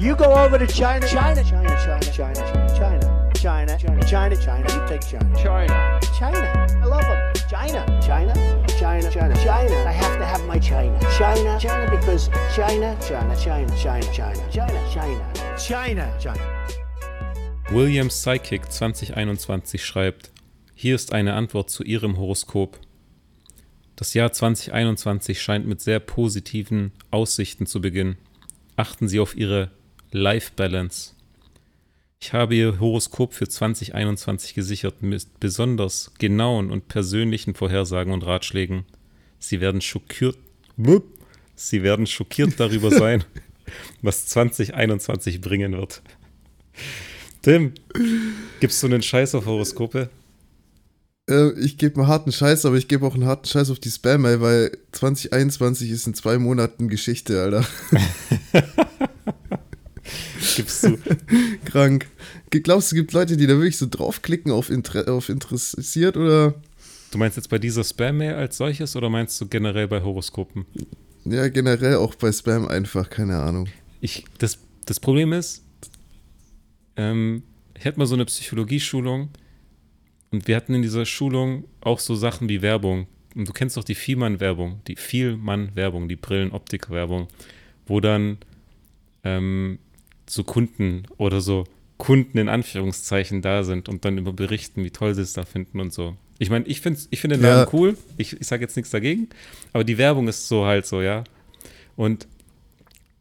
You go over to China, China, China, China, China, China, China, China, China, China. You take China, China, China. I love them. China, China, China, China, China. I have to have my China, China, China, because China, China, China, China, China, China, China, China, China. Williams Psychic 2021 schreibt, hier ist eine Antwort zu Ihrem Horoskop. Das Jahr 2021 scheint mit sehr positiven Aussichten zu beginnen. Achten Sie auf Ihre Life Balance. Ich habe Ihr Horoskop für 2021 gesichert mit besonders genauen und persönlichen Vorhersagen und Ratschlägen. Sie werden schockiert, Sie werden schockiert darüber sein, was 2021 bringen wird. Tim, gibst du einen Scheiß auf Horoskope? Äh, ich gebe einen harten Scheiß, aber ich gebe auch einen harten Scheiß auf die Spam-Mail, weil 2021 ist in zwei Monaten Geschichte, Alter. Gibst du? Krank. Glaubst du, es gibt Leute, die da wirklich so draufklicken auf, Inter auf interessiert oder? Du meinst jetzt bei dieser Spam-Mail als solches oder meinst du generell bei Horoskopen? Ja, generell auch bei Spam einfach, keine Ahnung. Ich, das, das Problem ist, ähm, ich hatte mal so eine Psychologieschulung und wir hatten in dieser Schulung auch so Sachen wie Werbung. Und du kennst doch die Vielmann-Werbung, die Vielmann-Werbung, die Brillen-Optik-Werbung, wo dann ähm, so Kunden oder so Kunden in Anführungszeichen da sind und dann über berichten, wie toll sie es da finden und so. Ich meine, ich finde ich find den Laden ja. cool. Ich, ich sage jetzt nichts dagegen, aber die Werbung ist so halt so, ja. Und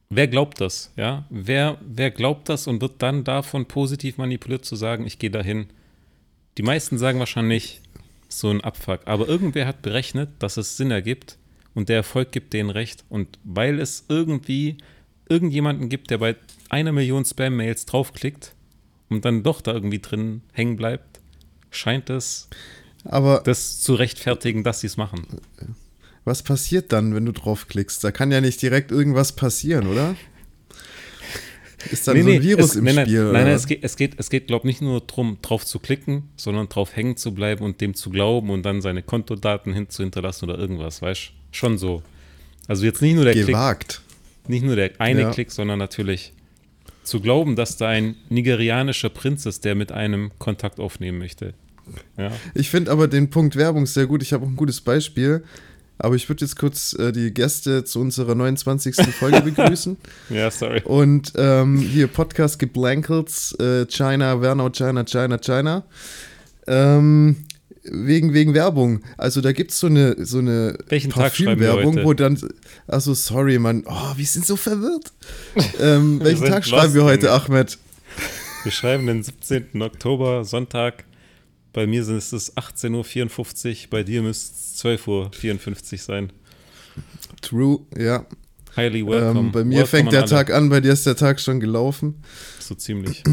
wer glaubt das, ja? Wer, wer glaubt das und wird dann davon positiv manipuliert zu sagen, ich gehe dahin? Die meisten sagen wahrscheinlich so ein Abfuck, aber irgendwer hat berechnet, dass es Sinn ergibt und der Erfolg gibt denen recht. Und weil es irgendwie irgendjemanden gibt, der bei einer Million Spam-Mails draufklickt und dann doch da irgendwie drin hängen bleibt, scheint es aber das zu rechtfertigen, dass sie es machen. Was passiert dann, wenn du draufklickst? Da kann ja nicht direkt irgendwas passieren, oder? Ist dann nee, so ein Virus es, im nein, Spiel? Nein, nein, es geht, es geht, es geht glaube ich, nicht nur darum, drauf zu klicken, sondern drauf hängen zu bleiben und dem zu glauben und dann seine Kontodaten hin zu hinterlassen oder irgendwas, weißt du? Schon so. Also jetzt nicht nur der Gewagt. Klick, nicht nur der eine ja. Klick, sondern natürlich zu glauben, dass da ein nigerianischer Prinz ist, der mit einem Kontakt aufnehmen möchte. Ja. Ich finde aber den Punkt Werbung sehr gut. Ich habe auch ein gutes Beispiel. Aber ich würde jetzt kurz äh, die Gäste zu unserer 29. Folge begrüßen. ja, sorry. Und ähm, hier Podcast Geblankels, äh, China, Wernau, China, China, China. Ähm, wegen, wegen Werbung. Also da gibt es so eine, so eine Welchen Parfümwerbung, wo dann. Achso, sorry, Mann. Oh, wir sind so verwirrt. ähm, welchen Tag schreiben wir heute, Ahmed? Wir schreiben den 17. Oktober, Sonntag. Bei mir sind es 18.54 Uhr, bei dir müsste es 12.54 Uhr sein. True, ja. Highly welcome. Ähm, bei mir welcome fängt der Tag an, bei dir ist der Tag schon gelaufen. So ziemlich.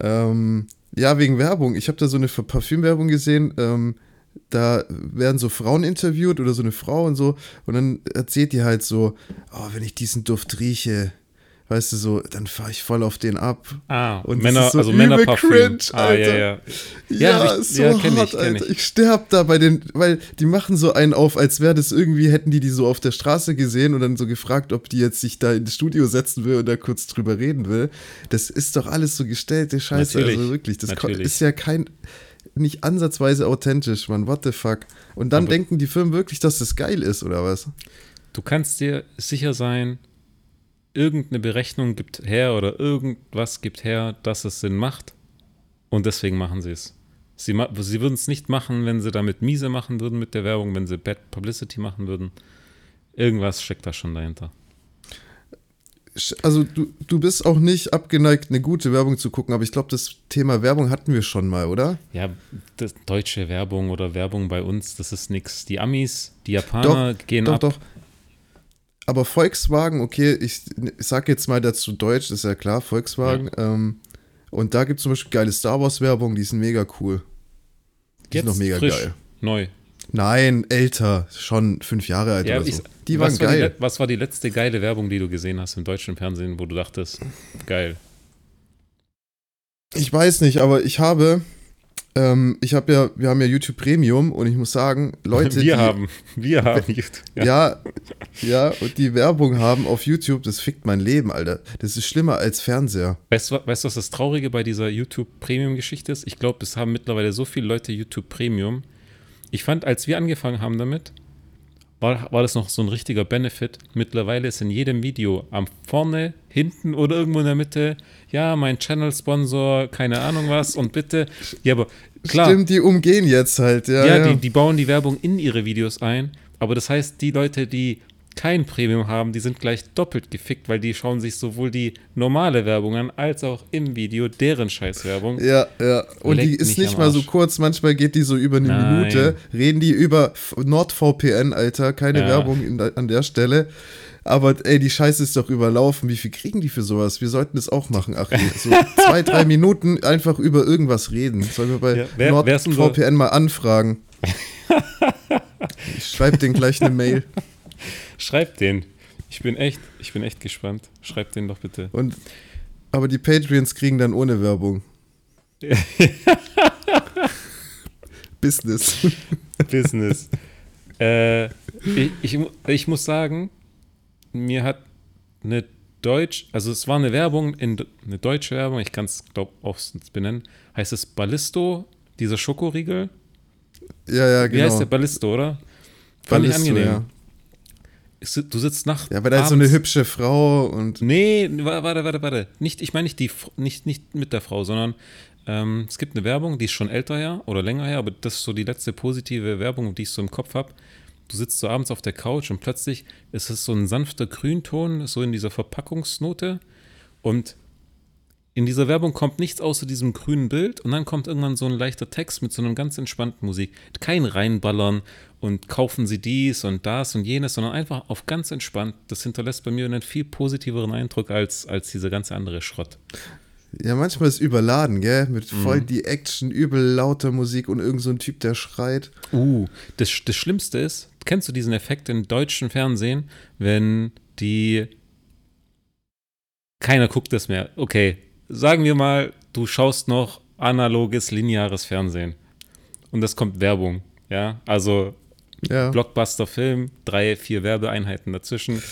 ähm, ja, wegen Werbung. Ich habe da so eine Parfümwerbung gesehen. Ähm, da werden so Frauen interviewt oder so eine Frau und so. Und dann erzählt die halt so: Oh, wenn ich diesen Duft weißt du, so, dann fahre ich voll auf den ab. Ah, und Männer, so also Männerparfüm. Cringe, Alter. Ah, ja, ja. Ja, ja ich, so ja, hart, ich, Alter. Ich. ich sterb da bei den, weil die machen so einen auf, als wäre das irgendwie, hätten die die so auf der Straße gesehen und dann so gefragt, ob die jetzt sich da ins Studio setzen will und da kurz drüber reden will. Das ist doch alles so gestellte Scheiße, Natürlich. also wirklich. Das Natürlich. ist ja kein, nicht ansatzweise authentisch, man, what the fuck. Und dann Aber denken die Firmen wirklich, dass das geil ist, oder was? Du kannst dir sicher sein, irgendeine Berechnung gibt her oder irgendwas gibt her, dass es Sinn macht. Und deswegen machen sie es. Sie, sie würden es nicht machen, wenn sie damit miese machen würden mit der Werbung, wenn sie Bad Publicity machen würden. Irgendwas steckt da schon dahinter. Also du, du bist auch nicht abgeneigt, eine gute Werbung zu gucken, aber ich glaube, das Thema Werbung hatten wir schon mal, oder? Ja, deutsche Werbung oder Werbung bei uns, das ist nichts. Die Amis, die Japaner doch, gehen doch, ab. Doch, doch aber Volkswagen, okay, ich, ich sag jetzt mal dazu Deutsch, ist ja klar, Volkswagen. Ja. Ähm, und da gibt es zum Beispiel geile Star Wars-Werbung, die sind mega cool. Die jetzt sind noch mega frisch, geil. Neu. Nein, älter, schon fünf Jahre alt ja, oder so. die waren geil. War die, was war die letzte geile Werbung, die du gesehen hast im deutschen Fernsehen, wo du dachtest, geil? Ich weiß nicht, aber ich habe Ähm, ich habe ja, wir haben ja YouTube Premium und ich muss sagen, Leute. Wir die, haben, wir haben YouTube. Ja. ja, ja, und die Werbung haben auf YouTube, das fickt mein Leben, Alter. Das ist schlimmer als Fernseher. Weißt du, weißt, was das Traurige bei dieser YouTube Premium-Geschichte ist? Ich glaube, es haben mittlerweile so viele Leute YouTube Premium. Ich fand, als wir angefangen haben damit, war, war das noch so ein richtiger Benefit. Mittlerweile ist in jedem Video am vorne, hinten oder irgendwo in der Mitte, ja, mein Channel-Sponsor, keine Ahnung was und bitte. Ja, aber klar. Stimmt, die umgehen jetzt halt, ja. Ja, ja. Die, die bauen die Werbung in ihre Videos ein. Aber das heißt, die Leute, die kein Premium haben, die sind gleich doppelt gefickt, weil die schauen sich sowohl die normale Werbung an, als auch im Video deren Scheißwerbung. Ja, ja. Und Leckt die ist nicht mal so kurz, manchmal geht die so über eine Nein. Minute, reden die über NordVPN, Alter, keine ja. Werbung in, an der Stelle. Aber ey, die Scheiße ist doch überlaufen. Wie viel kriegen die für sowas? Wir sollten das auch machen, Ach, So zwei, drei Minuten einfach über irgendwas reden. Sollen wir bei ja, wer, NordVPN mal anfragen? ich schreibe denen gleich eine Mail. Schreibt den. Ich bin echt, ich bin echt gespannt. Schreibt den doch bitte. Und, aber die Patreons kriegen dann ohne Werbung. Business. Business. Äh, ich, ich, ich, muss sagen, mir hat eine Deutsch, also es war eine Werbung, in, eine deutsche Werbung, ich kann es, glaube auch benennen, heißt es Ballisto, dieser Schokoriegel. Ja, ja, genau. Wie heißt der Ballisto, oder? Fand Ballisto, ich angenehm. Ja du sitzt nach. Ja, aber da ist so eine hübsche Frau und. Nee, warte, warte, warte. Nicht, ich meine nicht die, nicht, nicht mit der Frau, sondern ähm, es gibt eine Werbung, die ist schon älter her oder länger her, aber das ist so die letzte positive Werbung, die ich so im Kopf habe. Du sitzt so abends auf der Couch und plötzlich ist es so ein sanfter Grünton, so in dieser Verpackungsnote. Und in dieser Werbung kommt nichts außer diesem grünen Bild und dann kommt irgendwann so ein leichter Text mit so einem ganz entspannten Musik. Kein Reinballern und kaufen Sie dies und das und jenes, sondern einfach auf ganz entspannt. Das hinterlässt bei mir einen viel positiveren Eindruck als, als dieser ganze andere Schrott. Ja, manchmal ist überladen, gell? Mit voll mhm. die Action, übel lauter Musik und irgend so ein Typ, der schreit. Uh, das, das Schlimmste ist, kennst du diesen Effekt im deutschen Fernsehen, wenn die keiner guckt das mehr. Okay, sagen wir mal, du schaust noch analoges, lineares Fernsehen und es kommt Werbung, ja, also ja. Blockbuster-Film, drei, vier Werbeeinheiten dazwischen.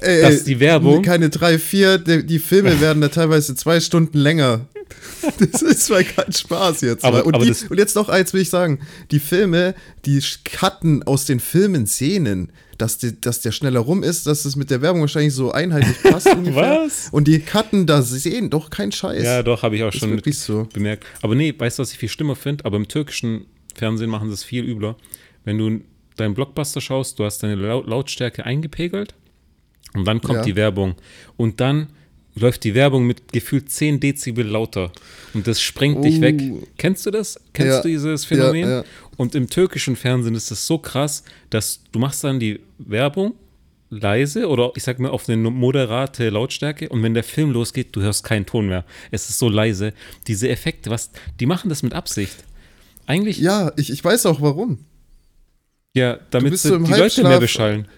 Ey, dass die Werbung. Keine drei, vier, die, die Filme werden da teilweise zwei Stunden länger. Das ist zwar kein Spaß jetzt. Aber, und, aber die, und, jetzt noch eins will ich sagen: Die Filme, die cutten aus den Filmen Szenen dass, die, dass der schneller rum ist, dass es mit der Werbung wahrscheinlich so einheitlich passt. was? Und die Cutten da sehen doch kein Scheiß. Ja, doch, habe ich auch schon so. bemerkt. Aber nee, weißt du, was ich viel schlimmer finde? Aber im türkischen Fernsehen machen sie es viel übler. Wenn du deinen Blockbuster schaust, du hast deine Lautstärke eingepegelt und dann kommt ja. die Werbung. Und dann läuft die Werbung mit gefühlt 10 Dezibel lauter und das sprengt uh. dich weg. Oh. Kennst du das? Kennst ja. du dieses Phänomen? Ja, ja. Und im türkischen Fernsehen ist es so krass, dass du machst dann die Werbung leise oder ich sag mal auf eine moderate Lautstärke und wenn der Film losgeht, du hörst keinen Ton mehr. Es ist so leise. Diese Effekte, was, die machen das mit Absicht. Eigentlich. Ja, ich, ich weiß auch warum. Ja, damit sie so die Leute mehr beschallen.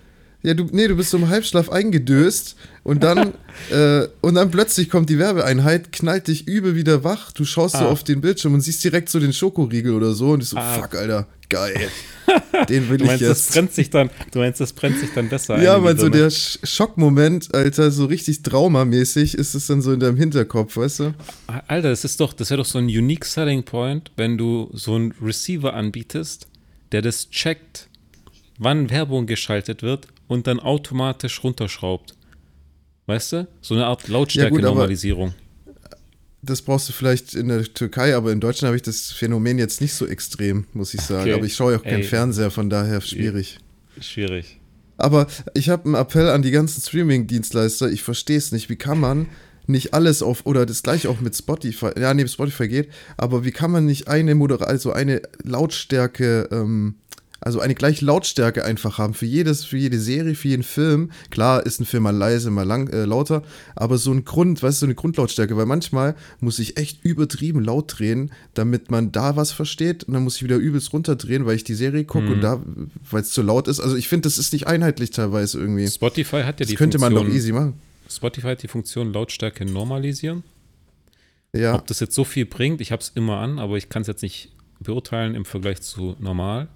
Ja, du, nee, du bist so im Halbschlaf eingedöst und dann, äh, und dann plötzlich kommt die Werbeeinheit, knallt dich übel wieder wach. Du schaust ah. so auf den Bildschirm und siehst direkt so den Schokoriegel oder so und ich so, ah. fuck, Alter, geil. Den will du meinst, ich jetzt. Das brennt sich dann, du meinst, das brennt sich dann besser Ja, weil so der Schockmoment, Alter, so richtig traumamäßig ist es dann so in deinem Hinterkopf, weißt du? Alter, das ist doch, das wäre doch so ein unique selling point, wenn du so einen Receiver anbietest, der das checkt, wann Werbung geschaltet wird und dann automatisch runterschraubt. Weißt du? So eine Art Lautstärke-Normalisierung. Ja, das brauchst du vielleicht in der Türkei, aber in Deutschland habe ich das Phänomen jetzt nicht so extrem, muss ich sagen. Okay. Aber ich schaue ja auch keinen Fernseher, von daher schwierig. Schwierig. Aber ich habe einen Appell an die ganzen Streaming-Dienstleister. Ich verstehe es nicht. Wie kann man nicht alles auf, oder das gleiche auch mit Spotify, ja, neben Spotify geht, aber wie kann man nicht eine Moderation, also eine Lautstärke, ähm, also eine gleiche Lautstärke einfach haben für jedes, für jede Serie, für jeden Film. Klar ist ein Film mal leise, mal lang, äh, lauter, aber so ein Grund, weißt du, so eine Grundlautstärke, weil manchmal muss ich echt übertrieben laut drehen, damit man da was versteht und dann muss ich wieder übelst runterdrehen, weil ich die Serie gucke mhm. und da, weil es zu laut ist. Also ich finde, das ist nicht einheitlich teilweise irgendwie. Spotify hat ja das die könnte Funktion, man doch easy machen. Spotify hat die Funktion Lautstärke normalisieren. Ja. Ob das jetzt so viel bringt, ich habe es immer an, aber ich kann es jetzt nicht beurteilen im Vergleich zu normal.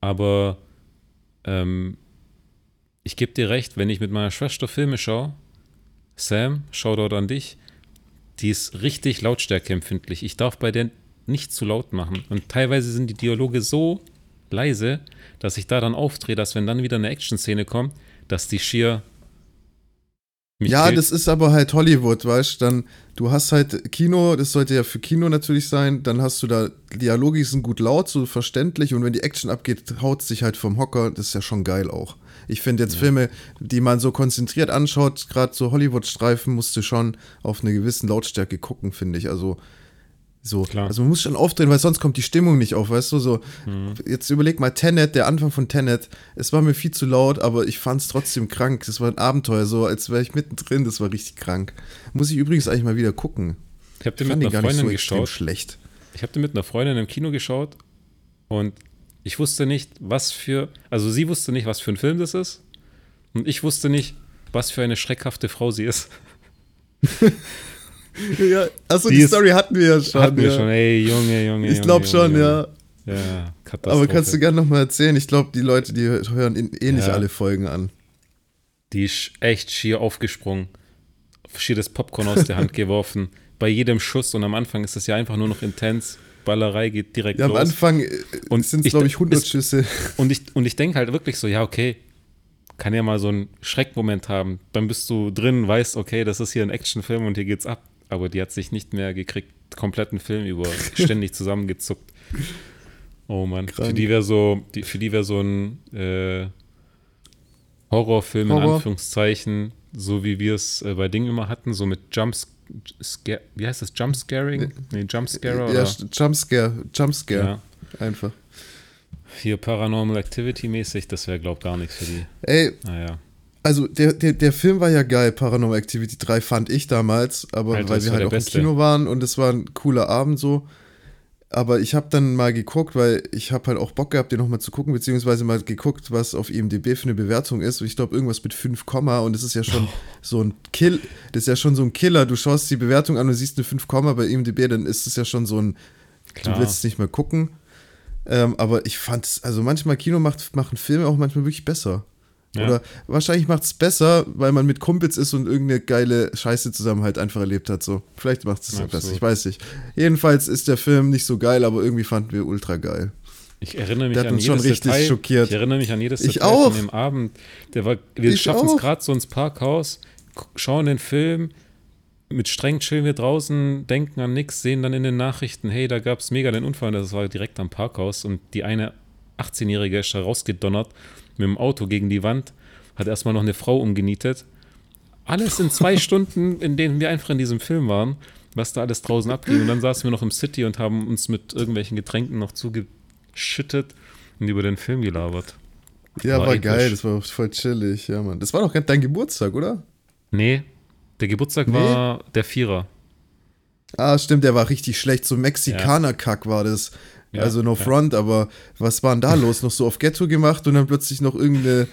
Aber ähm, ich gebe dir recht, wenn ich mit meiner Schwester Filme schaue, Sam, schau dort an dich, die ist richtig lautstärkeempfindlich. Ich darf bei der nicht zu laut machen. Und teilweise sind die Dialoge so leise, dass ich da dann aufdrehe, dass wenn dann wieder eine Action-Szene kommt, dass die schier. Ja, killt. das ist aber halt Hollywood, weißt du? Dann, du hast halt Kino, das sollte ja für Kino natürlich sein, dann hast du da, Dialoge sind gut laut, so verständlich und wenn die Action abgeht, haut sich halt vom Hocker, das ist ja schon geil auch. Ich finde jetzt ja. Filme, die man so konzentriert anschaut, gerade so Hollywood-Streifen, musst du schon auf eine gewisse Lautstärke gucken, finde ich. Also so, Klar. also man muss schon aufdrehen, weil sonst kommt die Stimmung nicht auf, weißt du? So, mhm. jetzt überleg mal Tenet, der Anfang von Tenet, es war mir viel zu laut, aber ich fand es trotzdem krank. Das war ein Abenteuer, so als wäre ich mittendrin, das war richtig krank. Muss ich übrigens eigentlich mal wieder gucken. Ich habe den mit einer Freundin so geschaut. schlecht. Ich habe den mit einer Freundin im Kino geschaut und ich wusste nicht, was für, also sie wusste nicht, was für ein Film das ist und ich wusste nicht, was für eine schreckhafte Frau sie ist. ja, achso, die, die Story hatten wir ja schon. Hatten wir schon, ey, Junge, Junge. Ich glaube schon, Junge. ja. Ja, Katastrophe. Aber kannst du gerne nochmal erzählen? Ich glaube, die Leute, die hören eh nicht ja. alle Folgen an. Die ist echt schier aufgesprungen. Schier das Popcorn aus der Hand geworfen. Bei jedem Schuss und am Anfang ist das ja einfach nur noch intens. Ballerei geht direkt ja, los. Am Anfang äh, sind es, glaube ich, 100 ist, Schüsse. Und ich, und ich denke halt wirklich so, ja, okay, kann ja mal so einen Schreckmoment haben. Dann bist du drin, weißt, okay, das ist hier ein Actionfilm und hier geht's ab aber die hat sich nicht mehr gekriegt, kompletten Film über, ständig zusammengezuckt. Oh Mann, Krank. für die wäre so, die, für die wäre so ein äh, Horrorfilm Horror. in Anführungszeichen, so wie wir es äh, bei Dingen immer hatten, so mit Jumps, Scare, wie heißt das, Jumpscaring? Nee, Jumpscare Ja, Jumpscare, Jumpscare, ja. einfach. Hier Paranormal Activity mäßig, das wäre, glaub gar nichts für die. Ey, naja also der, der, der Film war ja geil, Paranormal Activity 3 fand ich damals, aber Alter, weil wir halt auch Beste. im Kino waren und es war ein cooler Abend so. Aber ich habe dann mal geguckt, weil ich habe halt auch Bock gehabt, den nochmal zu gucken, beziehungsweise mal geguckt, was auf IMDb für eine Bewertung ist. Und ich glaube, irgendwas mit 5, und das ist ja schon oh. so ein Kill, das ist ja schon so ein Killer. Du schaust die Bewertung an und siehst eine 5, bei IMDb, dann ist es ja schon so ein, Klar. du willst es nicht mehr gucken. Ähm, aber ich fand es, also manchmal Kino macht, machen Filme auch manchmal wirklich besser. Ja. Oder wahrscheinlich macht es besser, weil man mit Kumpels ist und irgendeine geile Scheiße zusammen halt einfach erlebt hat. So. Vielleicht macht es besser, ich weiß nicht. Jedenfalls ist der Film nicht so geil, aber irgendwie fanden wir ultra geil. Ich erinnere mich an jedes schon richtig Detail. schockiert. Ich erinnere mich an jedes ich Detail auch. von dem Abend. Der war, wir schaffen es gerade so ins Parkhaus, schauen den Film, mit streng chillen wir draußen, denken an nichts, sehen dann in den Nachrichten, hey, da gab es mega den Unfall, das war direkt am Parkhaus und die eine 18-Jährige ist da rausgedonnert mit dem Auto gegen die Wand, hat erstmal noch eine Frau umgenietet. Alles in zwei Stunden, in denen wir einfach in diesem Film waren, was da alles draußen abging. Und dann saßen wir noch im City und haben uns mit irgendwelchen Getränken noch zugeschüttet und über den Film gelabert. Ja, war, war geil, das war voll chillig, ja, Mann. Das war doch dein Geburtstag, oder? Nee, der Geburtstag nee. war der Vierer. Ah, stimmt, der war richtig schlecht. So Mexikaner-Kack war das. Ja, also no front, aber was war denn da los? Noch so auf Ghetto gemacht und dann plötzlich noch irgendeine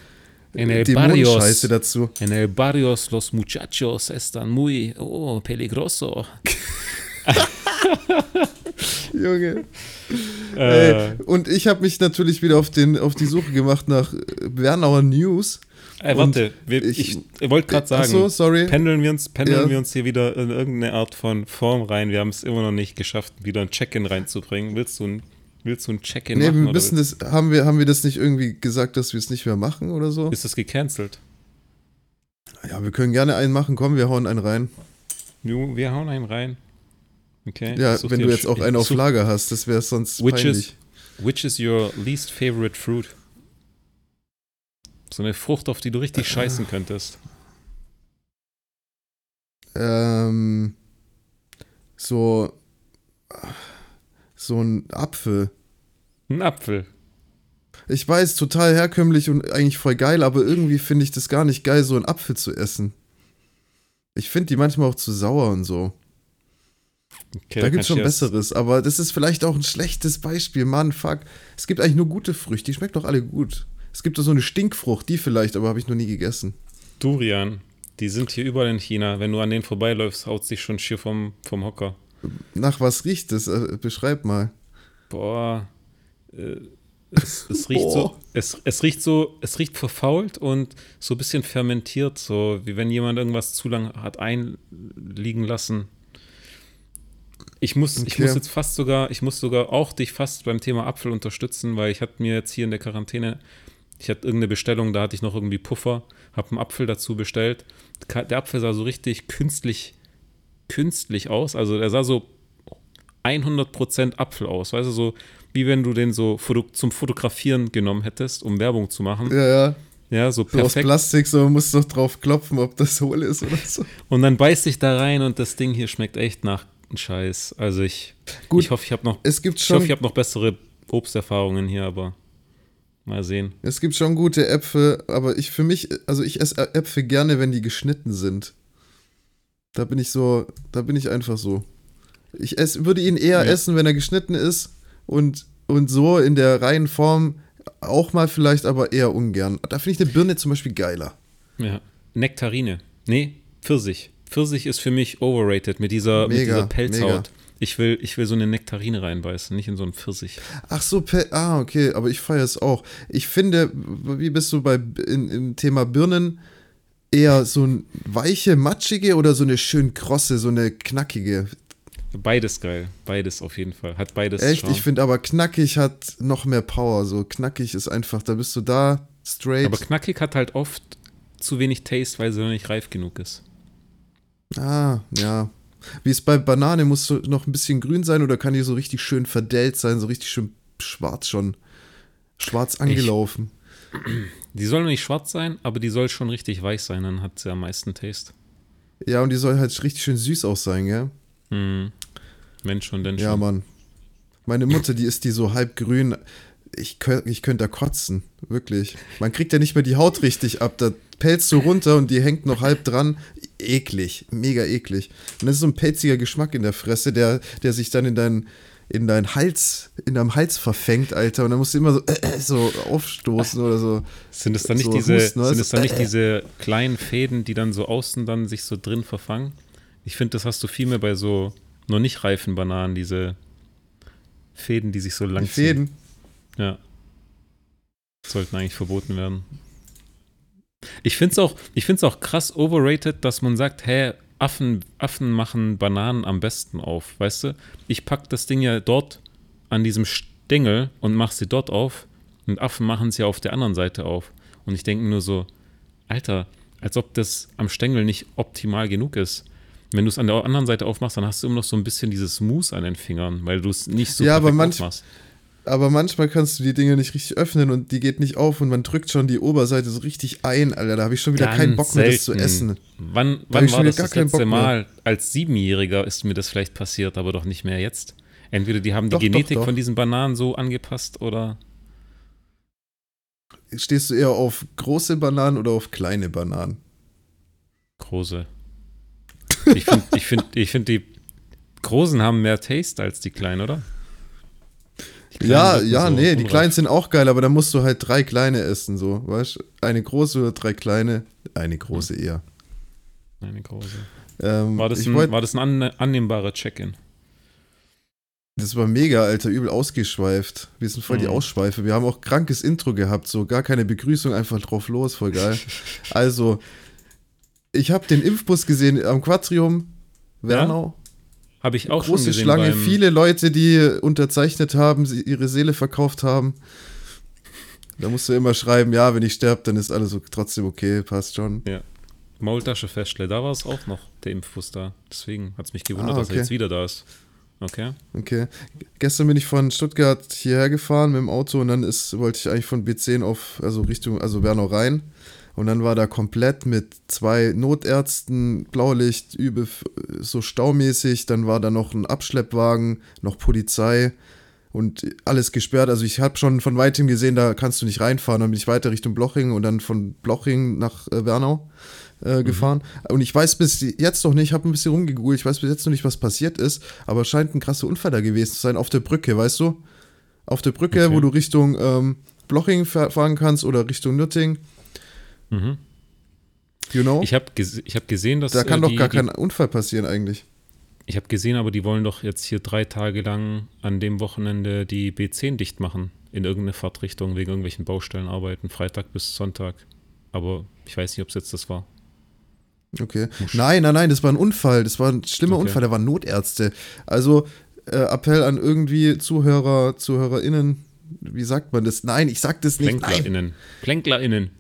en el barrios, dazu. En el barrios los muchachos están muy oh, peligroso. Junge. Äh. Ey, und ich habe mich natürlich wieder auf, den, auf die Suche gemacht nach Bernauer News. Ey, warte, wir, ich, ich wollte gerade sagen, so, sorry. pendeln, wir uns, pendeln ja. wir uns hier wieder in irgendeine Art von Form rein. Wir haben es immer noch nicht geschafft, wieder ein Check-in reinzubringen. Willst du ein Willst du ein Check-in nee, machen? Wir müssen das, haben wir, haben wir das nicht irgendwie gesagt, dass wir es nicht mehr machen oder so? Ist das gecancelt? Ja, wir können gerne einen machen. Komm, wir hauen einen rein. Jo, wir hauen einen rein. Okay. Ja, wenn du jetzt auch einen auf Lager hast, das wäre sonst which peinlich. Is, which is your least favorite fruit? So eine Frucht, auf die du richtig scheißen könntest. Ähm, so so ein Apfel. Ein Apfel. Ich weiß, total herkömmlich und eigentlich voll geil, aber irgendwie finde ich das gar nicht geil, so einen Apfel zu essen. Ich finde die manchmal auch zu sauer und so. Okay, da gibt es schon Besseres, aber das ist vielleicht auch ein schlechtes Beispiel. Mann, fuck. Es gibt eigentlich nur gute Früchte, die schmecken doch alle gut. Es gibt doch so eine Stinkfrucht, die vielleicht, aber habe ich noch nie gegessen. Durian. Die sind hier überall in China. Wenn du an denen vorbeiläufst, haut sich schon schier vom, vom Hocker. Nach was riecht es? Äh, beschreib mal. Boah. Äh, es, es, riecht Boah. so, es, es riecht so, es riecht verfault und so ein bisschen fermentiert, so wie wenn jemand irgendwas zu lange hat einliegen lassen. Ich muss, okay. ich muss jetzt fast sogar, ich muss sogar auch dich fast beim Thema Apfel unterstützen, weil ich hatte mir jetzt hier in der Quarantäne, ich hatte irgendeine Bestellung, da hatte ich noch irgendwie Puffer, habe einen Apfel dazu bestellt. Der Apfel sah so richtig künstlich, künstlich aus, also er sah so 100% Apfel aus, weißt du, so wie wenn du den so zum Fotografieren genommen hättest, um Werbung zu machen. Ja, ja. Ja, so perfekt. So aus Plastik, so man muss doch drauf klopfen, ob das hohl ist oder so. Und dann beißt ich da rein und das Ding hier schmeckt echt nach Scheiß. Also ich, Gut, ich hoffe, ich habe noch, es gibt schon, ich hoffe, ich habe noch bessere Obsterfahrungen hier, aber mal sehen. Es gibt schon gute Äpfel, aber ich für mich, also ich esse Äpfel gerne, wenn die geschnitten sind. Da bin ich so, da bin ich einfach so. Ich ess, würde ihn eher ja. essen, wenn er geschnitten ist und, und so in der reinen Form auch mal vielleicht, aber eher ungern. Da finde ich eine Birne zum Beispiel geiler. Ja. Nektarine. Nee, Pfirsich. Pfirsich ist für mich overrated mit dieser, mega, mit dieser Pelzhaut. Mega. Ich will, ich will so eine Nektarine reinbeißen, nicht in so einen Pfirsich. Ach so, ah, okay, aber ich feiere es auch. Ich finde, wie bist du bei in, im Thema Birnen eher so ein weiche, matschige oder so eine schön krosse, so eine knackige? Beides geil, beides auf jeden Fall. Hat beides. Echt, Charme. ich finde aber knackig hat noch mehr Power. So knackig ist einfach, da bist du da straight. Aber knackig hat halt oft zu wenig Taste, weil sie noch nicht reif genug ist. Ah, ja. Wie es bei Banane muss noch ein bisschen grün sein oder kann die so richtig schön verdellt sein, so richtig schön schwarz schon. Schwarz angelaufen. Ich, die soll nicht schwarz sein, aber die soll schon richtig weich sein, dann hat sie am meisten Taste. Ja, und die soll halt richtig schön süß auch sein, gell? Hm. Mensch schon, denn schon. Ja, Mann. Meine Mutter, die ist die so halb grün. Ich, ich könnte da kotzen, wirklich. Man kriegt ja nicht mehr die Haut richtig ab. Da pelzt du runter und die hängt noch halb dran. Eklig, mega eklig. Und das ist so ein pelziger Geschmack in der Fresse, der, der sich dann in deinen in deinen Hals, in deinem Hals verfängt, Alter, und dann musst du immer so, äh, so aufstoßen oder so. Sind es dann nicht so diese, husten, sind es dann nicht diese kleinen Fäden, die dann so außen dann sich so drin verfangen? Ich finde, das hast du viel mehr bei so noch nicht reifen Bananen, diese Fäden, die sich so lang die Fäden? Ja. Sollten eigentlich verboten werden. Ich finde es auch, auch krass overrated, dass man sagt, hä, Affen, Affen machen Bananen am besten auf, weißt du? Ich packe das Ding ja dort an diesem Stängel und mache sie dort auf und Affen machen es ja auf der anderen Seite auf. Und ich denke nur so, Alter, als ob das am Stängel nicht optimal genug ist. Wenn du es an der anderen Seite aufmachst, dann hast du immer noch so ein bisschen dieses Mousse an den Fingern, weil du es nicht so ja, aber manch, aufmachst. Aber manchmal kannst du die Dinge nicht richtig öffnen und die geht nicht auf und man drückt schon die Oberseite so richtig ein, Alter. Da habe ich schon wieder Ganz keinen Bock mehr, das zu essen. Wann, wann war das das letzte Mal? Als Siebenjähriger ist mir das vielleicht passiert, aber doch nicht mehr jetzt. Entweder die haben die doch, Genetik doch, doch. von diesen Bananen so angepasst oder. Stehst du eher auf große Bananen oder auf kleine Bananen? Große. Ich finde, ich find, ich find, die Großen haben mehr Taste als die Kleinen, oder? Ja, ja, so nee, die Kleinen sind auch geil, aber da musst du halt drei kleine essen, so, weißt Eine große oder drei kleine? Eine große hm. eher. Eine große. Ähm, war, das ein, wollt, war das ein annehmbarer Check-in? Das war mega, Alter, übel ausgeschweift. Wir sind voll mhm. die hm. Ausschweife. Wir haben auch krankes Intro gehabt, so gar keine Begrüßung, einfach drauf los, voll geil. also, ich habe den Impfbus gesehen am Quatrium, Wernau. Habe ich auch Große schon gesehen. Schlange, viele Leute, die unterzeichnet haben, ihre Seele verkauft haben. Da musst du immer schreiben, ja, wenn ich sterbe, dann ist alles trotzdem okay, passt schon. Ja. Maultasche Festle, da war es auch noch, der Impfbus da. Deswegen hat es mich gewundert, ah, okay. dass er jetzt wieder da ist. Okay. Okay. Gestern bin ich von Stuttgart hierher gefahren mit dem Auto und dann ist, wollte ich eigentlich von B10 auf, also Richtung, also Bernau rein. Und dann war da komplett mit zwei Notärzten, Blaulicht, übel, so staumäßig. Dann war da noch ein Abschleppwagen, noch Polizei und alles gesperrt. Also ich habe schon von weitem gesehen, da kannst du nicht reinfahren. Dann bin ich weiter Richtung Bloching und dann von Bloching nach äh, Wernau äh, mhm. gefahren. Und ich weiß bis jetzt noch nicht, ich habe ein bisschen rumgegoogelt, ich weiß bis jetzt noch nicht, was passiert ist, aber es scheint ein krasser Unfall da gewesen zu sein auf der Brücke, weißt du? Auf der Brücke, okay. wo du Richtung ähm, Bloching fahren kannst oder Richtung Nürting. Mhm. You know? Ich habe ges hab gesehen, dass. Da kann äh, die, doch gar kein Unfall passieren eigentlich. Ich habe gesehen, aber die wollen doch jetzt hier drei Tage lang an dem Wochenende die B10 dicht machen. In irgendeine Fahrtrichtung wegen irgendwelchen Baustellenarbeiten. Freitag bis Sonntag. Aber ich weiß nicht, ob es jetzt das war. Okay. Nein, nein, nein, das war ein Unfall. Das war ein schlimmer okay. Unfall. Da waren Notärzte. Also äh, Appell an irgendwie Zuhörer, ZuhörerInnen. Wie sagt man das? Nein, ich sag das nicht. PlänklerInnen. PlänklerInnen.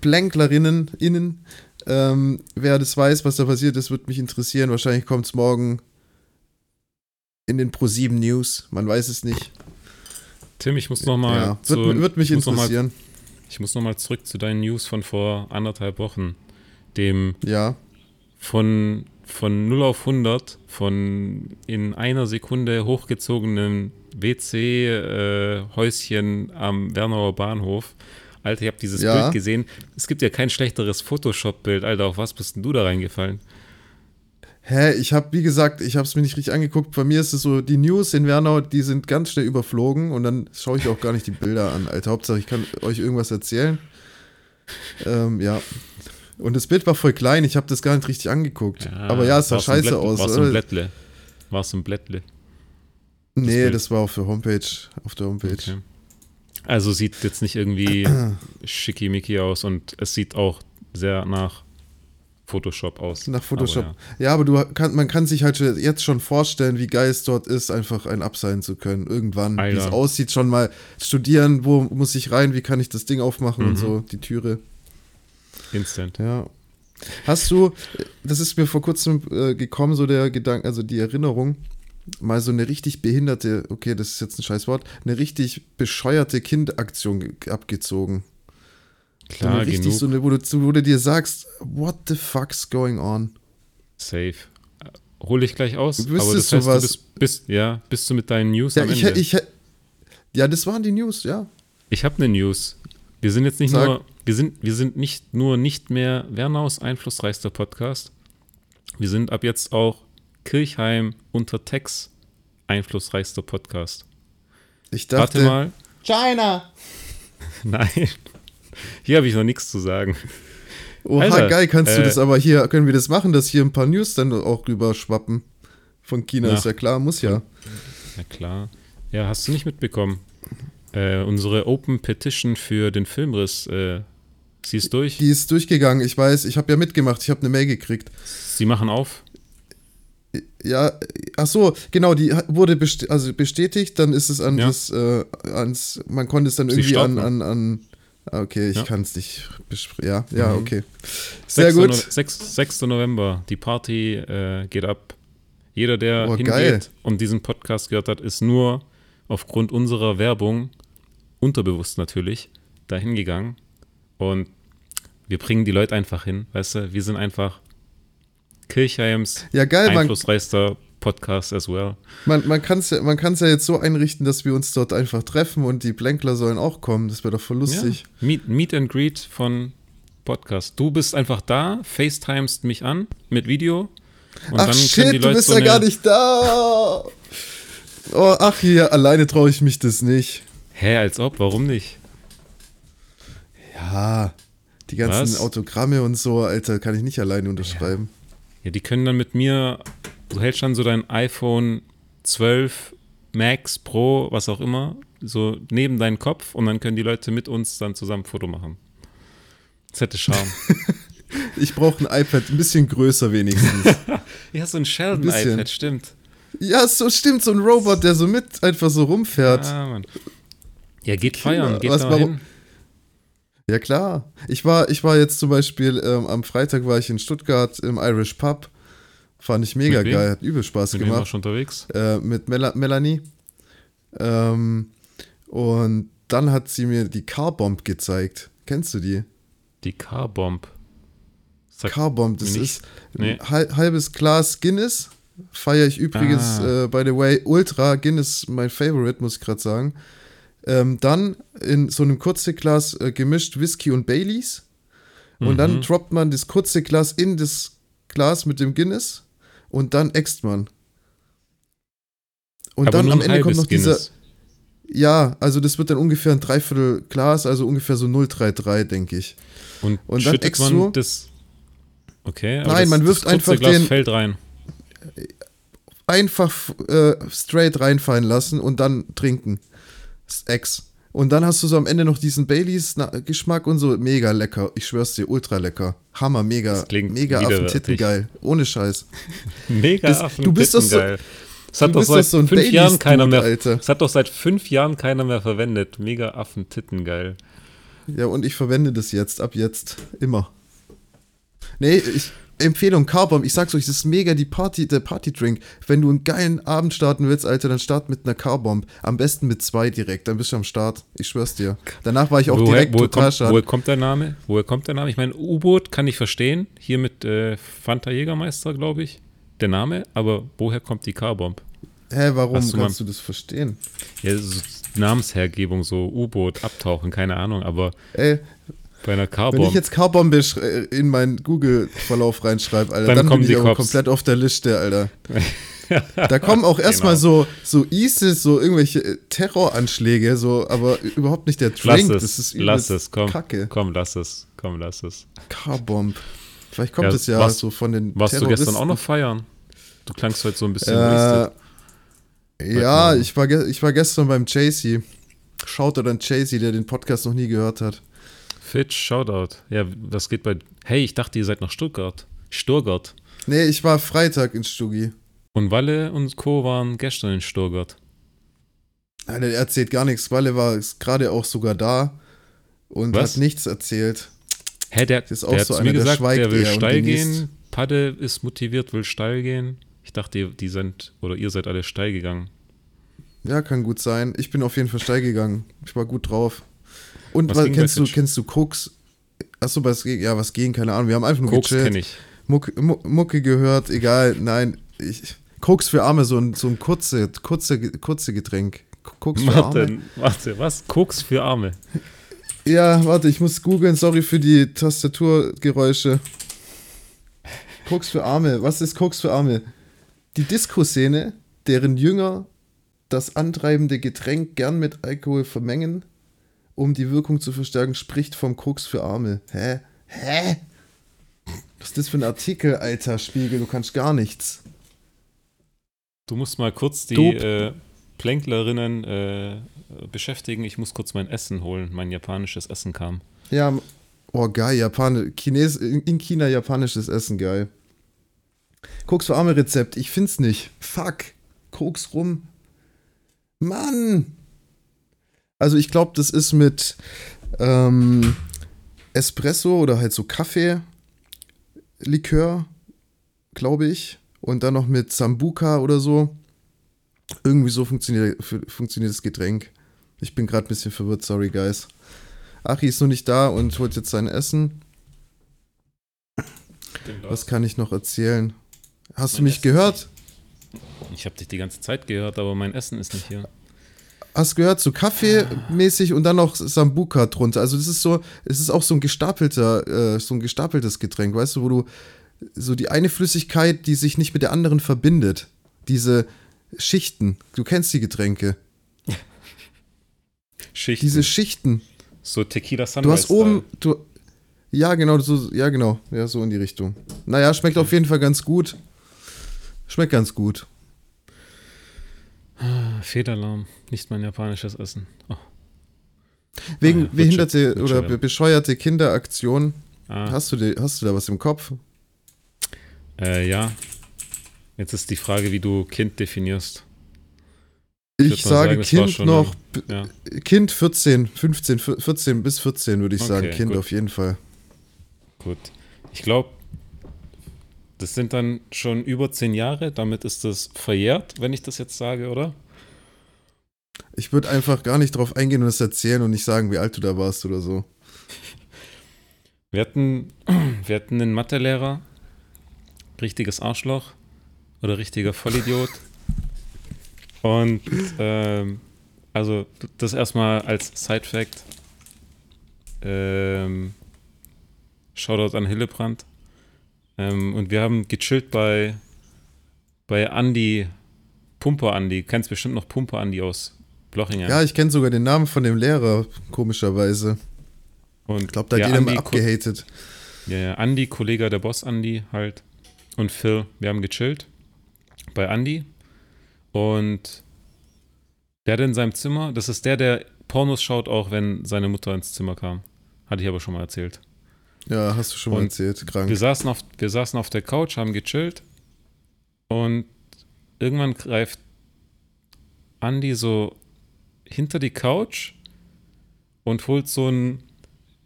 PlänklerInnen. Innen. Ähm, wer das weiß, was da passiert ist, wird mich interessieren. Wahrscheinlich kommt es morgen in den Pro7 News. Man weiß es nicht. Tim, ich muss noch mal. Ja, zu, wird, wird, mich interessieren. Noch mal, ich muss noch mal zurück zu deinen News von vor anderthalb Wochen. Dem ja. von, von 0 auf 100, von in einer Sekunde hochgezogenen WC-Häuschen äh, am Wernauer Bahnhof Alter, ich habe dieses ja. Bild gesehen. Es gibt ja kein schlechteres Photoshop-Bild. Alter, auf was bist denn du da reingefallen? Hä, ich habe, wie gesagt, ich habe es mir nicht richtig angeguckt. Bei mir ist es so, die News in Wernau, die sind ganz schnell überflogen und dann schaue ich auch gar nicht die Bilder an, Alter. Hauptsache, ich kann euch irgendwas erzählen. Ähm, ja. Und das Bild war voll klein, ich habe das gar nicht richtig angeguckt. Ja, Aber ja, es sah scheiße aus. War es ein Blättle? War es ein Blättle? Nee, das, das war auf der Homepage. Auf der Homepage. Okay. Also sieht jetzt nicht irgendwie schickimicki aus und es sieht auch sehr nach Photoshop aus. Nach Photoshop. Aber ja. ja. aber du kann, man kann sich halt jetzt schon vorstellen, wie geil es dort ist, einfach ein Up sein zu können. Irgendwann, wie es aussieht, schon mal studieren, wo muss ich rein, wie kann ich das Ding aufmachen mhm. und so, die Türe. Instant. Ja. Hast du, das ist mir vor kurzem äh, gekommen, so der Gedanke, also die Erinnerung, mal so eine richtig behinderte, okay, das ist jetzt ein scheiß Wort, eine richtig bescheuerte Kindaktion abgezogen. Klar, so richtig genug. so eine, wo du, wo du dir sagst, what the fuck's going on? Safe. Hol ich gleich aus. Du aber das heißt, sowas. du bist, bist, ja, bist du mit deinen News ja, am ich, Ende? Ich, ja, das waren die News, ja. Ich habe eine News. Wir sind jetzt nicht Sag. nur, wir sind, wir sind nicht nur nicht mehr Wernaus einflussreichster Podcast. Wir sind ab jetzt auch Kirchheim unter Tex einflussreichster Podcast. Ich dachte. Warte mal. China! Nein. Hier habe ich noch nichts zu sagen. Oha, Alter, geil, kannst äh, du das aber hier, können wir das machen, dass hier ein paar News dann auch rüber schwappen? Von China, ja. ist ja klar, muss ja. Ja, klar. Ja, hast du nicht mitbekommen? Äh, unsere Open Petition für den Filmriss, äh, sie ist durch. Die ist durchgegangen, ich weiß, ich habe ja mitgemacht, ich habe eine Mail gekriegt. Sie machen auf? Ja, ach so, genau, die wurde best also bestätigt, dann ist es an ja. das, äh, ans, man konnte es dann irgendwie an, an, an, ah, okay, ich ja. kann es nicht besprechen, ja, ja, mhm. okay. Sehr 6. gut. No 6, 6. November, die Party äh, geht ab. Jeder, der oh, hingeht geil. und diesen Podcast gehört hat, ist nur aufgrund unserer Werbung, unterbewusst natürlich, dahin gegangen und wir bringen die Leute einfach hin, weißt du, wir sind einfach Kirchheims ja, geil, einflussreichster Podcast as well. Man, man kann es ja, ja jetzt so einrichten, dass wir uns dort einfach treffen und die Blänkler sollen auch kommen. Das wäre doch voll lustig. Ja. Meet, Meet and Greet von Podcast. Du bist einfach da, facetimest mich an mit Video. Und ach dann shit, du bist so ja gar nicht da. Oh, ach hier, alleine traue ich mich das nicht. Hä, als ob, warum nicht? Ja, die ganzen Was? Autogramme und so, Alter, kann ich nicht alleine unterschreiben. Ja. Die können dann mit mir, du hältst dann so dein iPhone 12 Max Pro, was auch immer, so neben deinen Kopf und dann können die Leute mit uns dann zusammen ein Foto machen. Das hätte Charme. ich brauche ein iPad, ein bisschen größer wenigstens. ja, so ein Sheldon-iPad, stimmt. Ja, so stimmt, so ein Robot, der so mit einfach so rumfährt. Ja, Mann. Ja, geht feiern, geht was, warum? Ja, klar. Ich war, ich war jetzt zum Beispiel, ähm, am Freitag war ich in Stuttgart im Irish Pub. Fand ich mega geil, hat übel Spaß mit gemacht. Wem schon unterwegs? Äh, mit Mel Melanie. Ähm, und dann hat sie mir die Carbomb gezeigt. Kennst du die? Die Carbomb. Carbomb, das ist nee. ein halbes Glas Guinness. Feiere ich übrigens, ah. äh, by the way, Ultra. Guinness mein Favorite, muss ich gerade sagen. Ähm, dann in so einem kurzen Glas äh, gemischt Whisky und Baileys. Und mhm. dann droppt man das kurze Glas in das Glas mit dem Guinness und dann äxt man. Und Aber dann am Ende kommt noch dieser. Ja, also das wird dann ungefähr ein Dreiviertel Glas, also ungefähr so 0,33, denke ich. Und, und dann extra, man das. Okay, Nein, das, man wirft einfach Glas den. Fällt rein. Einfach äh, straight reinfallen lassen und dann trinken. Das Ex. Und dann hast du so am Ende noch diesen Baileys-Geschmack und so. Mega lecker. Ich schwör's dir, ultra lecker. Hammer, mega. Das klingt mega Affentitten geil. Ohne Scheiß. mega Affentitten geil. Es hat doch seit so fünf Jahren keiner mehr. Alter. Es hat doch seit fünf Jahren keiner mehr verwendet. Mega Affentitten geil. Ja, und ich verwende das jetzt, ab jetzt. Immer. Nee, ich, Empfehlung, Carbomb, ich sag's euch, das ist mega die Party, der Partydrink. Wenn du einen geilen Abend starten willst, Alter, dann start mit einer Carbomb. Am besten mit zwei direkt, dann bist du am Start. Ich schwör's dir. Danach war ich auch woher, direkt woher total kommt, Woher kommt der Name? Woher kommt der Name? Ich meine, U-Boot kann ich verstehen. Hier mit äh, Fanta Jägermeister, glaube ich. Der Name, aber woher kommt die Carbomb? Hä, warum du kannst mal, du das verstehen? Ja, so Namenshergebung, so U-Boot, abtauchen, keine Ahnung, aber. Ey, bei einer Carbomb. Wenn ich jetzt Carbombe äh, in meinen Google-Verlauf reinschreibe, Alter, dann, dann kommen bin ich die aber komplett auf der Liste, Alter. da kommen auch erstmal genau. so, so ISIS, so irgendwelche äh, Terroranschläge, so, aber überhaupt nicht der Drink. Lass es, das ist lass es, komm, Kacke. Komm, lass es, komm, lass es. Carbomb. Vielleicht kommt es ja, ja warst, so von den Warst du gestern auch noch feiern? Du klangst heute so ein bisschen äh, Ja, ich war, ich war gestern beim Chasey. Schaut er dann Chasey, der den Podcast noch nie gehört hat. Fitch, Shoutout. Ja, was geht bei. Hey, ich dachte, ihr seid nach Stuttgart. Stuttgart. Nee, ich war Freitag in Stuggi. Und Walle und Co. waren gestern in Stuttgart. Alter, er erzählt gar nichts. Walle war gerade auch sogar da und was? hat nichts erzählt. Hä, der, das ist auch der so hat mir gesagt, der, der will steil gehen. Padde ist motiviert, will steil gehen. Ich dachte, die sind, oder ihr seid alle steil gegangen. Ja, kann gut sein. Ich bin auf jeden Fall steil gegangen. Ich war gut drauf. Und was, was kennst du, kennst du Koks? Achso, was ja, was gehen, keine Ahnung. Wir haben einfach nur Koks gechillt. ich. Mucke, Mucke gehört, egal, nein. Ich, Koks für Arme, so ein, so ein kurze, kurze, kurze Getränk. Koks für warte, Arme. Warte, was? Koks für Arme. Ja, warte, ich muss googeln, sorry für die Tastaturgeräusche. Koks für Arme, was ist Koks für Arme? Die Disco-Szene, deren Jünger das antreibende Getränk gern mit Alkohol vermengen, um die Wirkung zu verstärken, spricht vom Koks für Arme. Hä? Hä? Was ist das für ein Artikel, alter Spiegel? Du kannst gar nichts. Du musst mal kurz die äh, Plänklerinnen äh, beschäftigen. Ich muss kurz mein Essen holen. Mein japanisches Essen kam. Ja, oh geil, Japan Chines in China japanisches Essen, geil. Koks für Arme Rezept, ich find's nicht. Fuck. Koks rum. Mann. Also ich glaube, das ist mit ähm, Espresso oder halt so Kaffee-Likör, glaube ich. Und dann noch mit Sambuka oder so. Irgendwie so funktioniert, funktioniert das Getränk. Ich bin gerade ein bisschen verwirrt, sorry, guys. Achi ist noch nicht da und holt jetzt sein Essen. Was kann ich noch erzählen? Hast mein du mich Essen gehört? Ich habe dich die ganze Zeit gehört, aber mein Essen ist nicht hier hast gehört, so Kaffeemäßig und dann noch Sambuka drunter. Also das ist so, es ist auch so ein gestapelter, äh, so ein gestapeltes Getränk, weißt du, wo du so die eine Flüssigkeit, die sich nicht mit der anderen verbindet. Diese Schichten. Du kennst die Getränke. Schichten. Diese Schichten. So Tequila Sunrise. Du hast oben, du, ja genau, so, ja genau, ja so in die Richtung. Naja, schmeckt auf jeden Fall ganz gut. Schmeckt ganz gut. Fehlalarm, nicht mein japanisches Essen. Oh. Wegen ah, behinderte oder be bescheuerte Kinderaktion. Ah. Hast, du die, hast du da was im Kopf? Äh, ja. Jetzt ist die Frage, wie du Kind definierst. Ich, ich sage sagen, Kind noch, ein, ja. Kind 14, 15, 14 bis 14 würde ich okay, sagen. Kind gut. auf jeden Fall. Gut. Ich glaube, das sind dann schon über zehn Jahre, damit ist das verjährt, wenn ich das jetzt sage, oder? Ich würde einfach gar nicht drauf eingehen und es erzählen und nicht sagen, wie alt du da warst oder so. Wir hatten, wir hatten einen Mathelehrer, richtiges Arschloch oder richtiger Vollidiot. Und ähm, also das erstmal als Side-Fact. Ähm, Shoutout an Hillebrand. Ähm, und wir haben gechillt bei, bei Andy, Pumper Andy. Kennst bestimmt noch Pumper Andy aus Blochinger. Ja, ich kenne sogar den Namen von dem Lehrer, komischerweise. Und ich glaube, da geht er immer abgehatet. Ja, ja, Andi, Kollege der Boss Andi halt. Und Phil, wir haben gechillt bei Andi. Und der hat in seinem Zimmer, das ist der, der Pornos schaut, auch wenn seine Mutter ins Zimmer kam. Hatte ich aber schon mal erzählt. Ja, hast du schon mal und erzählt, krank. Wir saßen, auf, wir saßen auf der Couch, haben gechillt und irgendwann greift Andy so hinter die Couch und holt so ein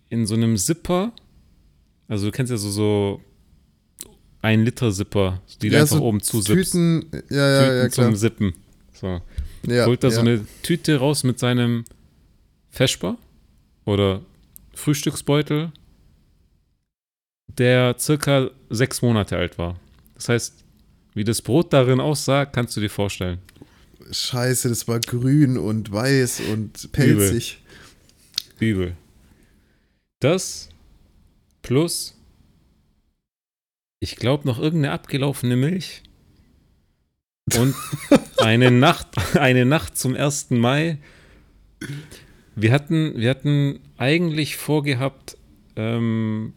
in so einem Zipper, also du kennst ja so, so ein Liter Zipper, die ja, du einfach so oben zusippst. Tüten, ja, ja, Tüten ja, klar. zum Sippen. So. Ja, holt da ja. so eine Tüte raus mit seinem Feschbar oder Frühstücksbeutel, der circa sechs Monate alt war. Das heißt, wie das Brot darin aussah, kannst du dir vorstellen. Scheiße, das war grün und weiß und pelzig. Übel. Übel. Das plus, ich glaube, noch irgendeine abgelaufene Milch. Und eine Nacht, eine Nacht zum 1. Mai. Wir hatten, wir hatten eigentlich vorgehabt, ähm,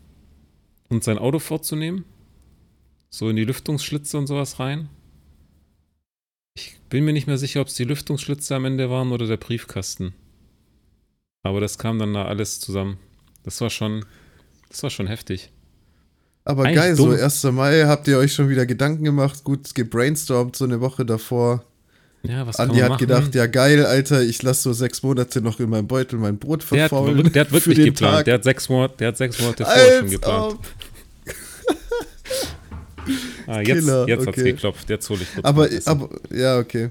uns sein Auto vorzunehmen. So in die Lüftungsschlitze und sowas rein. Ich bin mir nicht mehr sicher, ob es die Lüftungsschlitze am Ende waren oder der Briefkasten. Aber das kam dann da alles zusammen. Das war schon, das war schon heftig. Aber Eigentlich geil, dumm. so 1. Mai habt ihr euch schon wieder Gedanken gemacht, gut gebrainstormt so eine Woche davor. Ja, was Andi hat machen? gedacht, ja geil, Alter, ich lasse so sechs Monate noch in meinem Beutel mein Brot verfaulen. Der hat, der hat wirklich geplant. Der hat sechs Monate, der hat sechs Monate vorher schon geplant. Ah, jetzt Killer, jetzt okay. hat's geklopft, jetzt hole ich kurz aber, aber, ja, okay.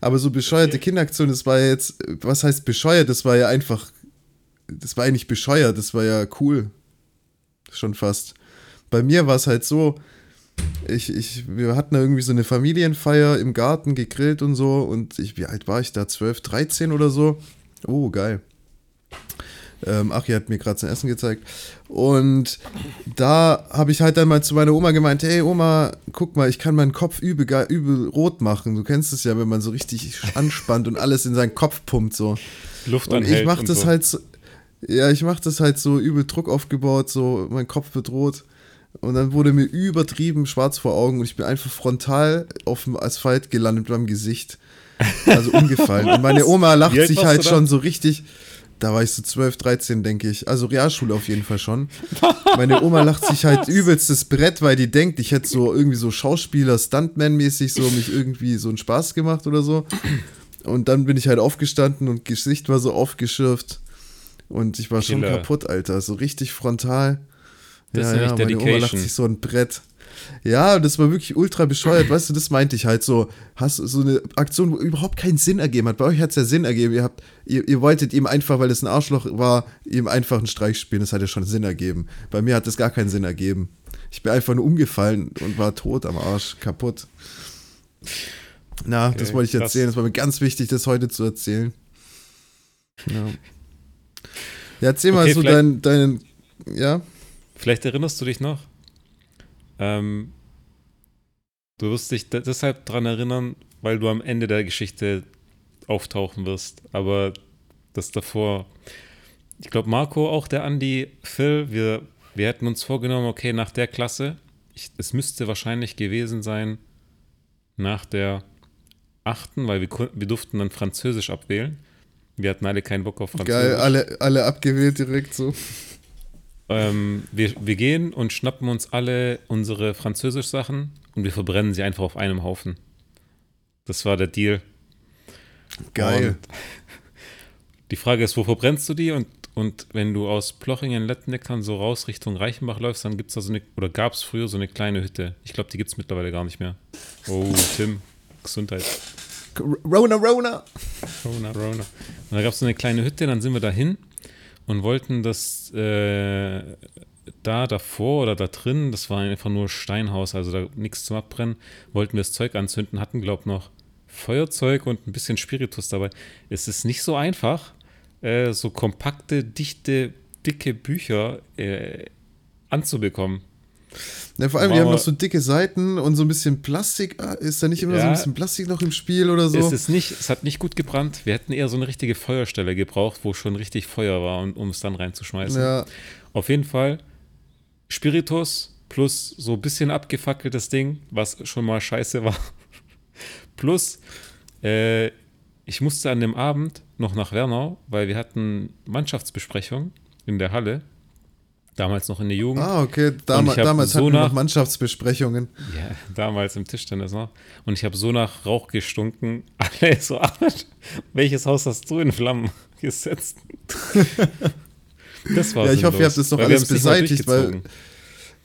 Aber so bescheuerte Kinderaktion, das war ja jetzt, was heißt bescheuert? Das war ja einfach das war ja nicht bescheuert, das war ja cool. Schon fast. Bei mir war es halt so, ich, ich, wir hatten da irgendwie so eine Familienfeier im Garten gegrillt und so und ich, wie alt war ich da? 12, 13 oder so? Oh, geil. Ähm, Achi hat mir gerade sein Essen gezeigt. Und da habe ich halt dann mal zu meiner Oma gemeint, hey Oma, guck mal, ich kann meinen Kopf übel, übel rot machen. Du kennst es ja, wenn man so richtig anspannt und alles in seinen Kopf pumpt so. Luft und ich mache das so. halt so, ja, ich mache das halt so übel Druck aufgebaut, so mein Kopf bedroht. Und dann wurde mir übertrieben schwarz vor Augen und ich bin einfach frontal auf dem Asphalt gelandet mit meinem Gesicht. Also umgefallen. und meine Oma lacht sich halt schon so richtig. Da war ich so 12, 13, denke ich. Also Realschule auf jeden Fall schon. Meine Oma lacht sich halt übelstes Brett, weil die denkt, ich hätte so irgendwie so Schauspieler, Stuntman-mäßig so mich irgendwie so einen Spaß gemacht oder so. Und dann bin ich halt aufgestanden und Gesicht war so aufgeschürft. Und ich war Killer. schon kaputt, Alter. So richtig frontal. Das ja, ist ja, meine Dedication. Oma lacht sich so ein Brett. Ja, das war wirklich ultra bescheuert. Weißt du, das meinte ich halt so. Hast so eine Aktion, wo überhaupt keinen Sinn ergeben hat. Bei euch hat es ja Sinn ergeben. Ihr, habt, ihr, ihr wolltet ihm einfach, weil es ein Arschloch war, ihm einfach einen Streich spielen. Das hat ja schon Sinn ergeben. Bei mir hat das gar keinen Sinn ergeben. Ich bin einfach nur umgefallen und war tot am Arsch, kaputt. Na, okay, das wollte ich erzählen. Das war mir ganz wichtig, das heute zu erzählen. Ja. Ja, erzähl okay, mal so deinen, deinen, ja. Vielleicht erinnerst du dich noch. Ähm, du wirst dich deshalb daran erinnern, weil du am Ende der Geschichte auftauchen wirst. Aber das davor, ich glaube, Marco, auch der Andi, Phil, wir, wir hätten uns vorgenommen, okay, nach der Klasse, ich, es müsste wahrscheinlich gewesen sein, nach der achten, weil wir, wir durften dann Französisch abwählen. Wir hatten alle keinen Bock auf Französisch. Geil, alle, alle abgewählt direkt so. Ähm, wir, wir gehen und schnappen uns alle unsere Französisch-Sachen und wir verbrennen sie einfach auf einem Haufen. Das war der Deal. Geil. Und die Frage ist, wo verbrennst du die? Und, und wenn du aus Plochingen, Lettenneckern so raus Richtung Reichenbach läufst, dann gibt es da so eine, oder gab es früher so eine kleine Hütte. Ich glaube, die gibt es mittlerweile gar nicht mehr. Oh, Tim, Gesundheit. Rona, Rona. Rona, Rona. Und da gab es so eine kleine Hütte, dann sind wir dahin und wollten das äh, da davor oder da drin, das war einfach nur Steinhaus, also da nichts zum Abbrennen, wollten wir das Zeug anzünden, hatten, glaube ich, noch Feuerzeug und ein bisschen Spiritus dabei. Es ist nicht so einfach, äh, so kompakte, dichte, dicke Bücher äh, anzubekommen. Ja, vor allem, die haben noch so dicke Seiten und so ein bisschen Plastik. Ah, ist da nicht immer ja, so ein bisschen Plastik noch im Spiel oder so? Es, ist nicht, es hat nicht gut gebrannt. Wir hätten eher so eine richtige Feuerstelle gebraucht, wo schon richtig Feuer war, um es dann reinzuschmeißen. Ja. Auf jeden Fall Spiritus plus so ein bisschen abgefackeltes Ding, was schon mal scheiße war. plus, äh, ich musste an dem Abend noch nach Wernau, weil wir hatten Mannschaftsbesprechung in der Halle Damals noch in der Jugend. Ah, okay. Dam damals so hatten wir noch Mannschaftsbesprechungen. Ja, damals im Tischtennis noch. Und ich habe so nach Rauch gestunken. Alle so, welches Haus hast du in Flammen gesetzt? das war Ja, ich hoffe, ihr habt das doch alles beseitigt, weil.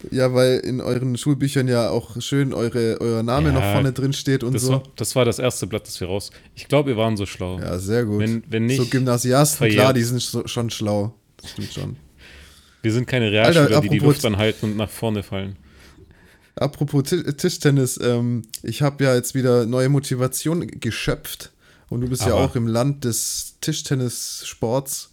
Ja, weil in euren Schulbüchern ja auch schön eure, euer Name ja, noch vorne drin steht und das so. War, das war das erste Blatt, das wir raus. Ich glaube, wir waren so schlau. Ja, sehr gut. Wenn, wenn nicht, so Gymnasiasten, verjährt. klar, die sind so, schon schlau. Das stimmt schon. Wir sind keine Realschüler, Alter, die die Luft anhalten und nach vorne fallen. Apropos Tischtennis, ähm, ich habe ja jetzt wieder neue Motivation geschöpft. Und du bist Aber. ja auch im Land des Tischtennissports.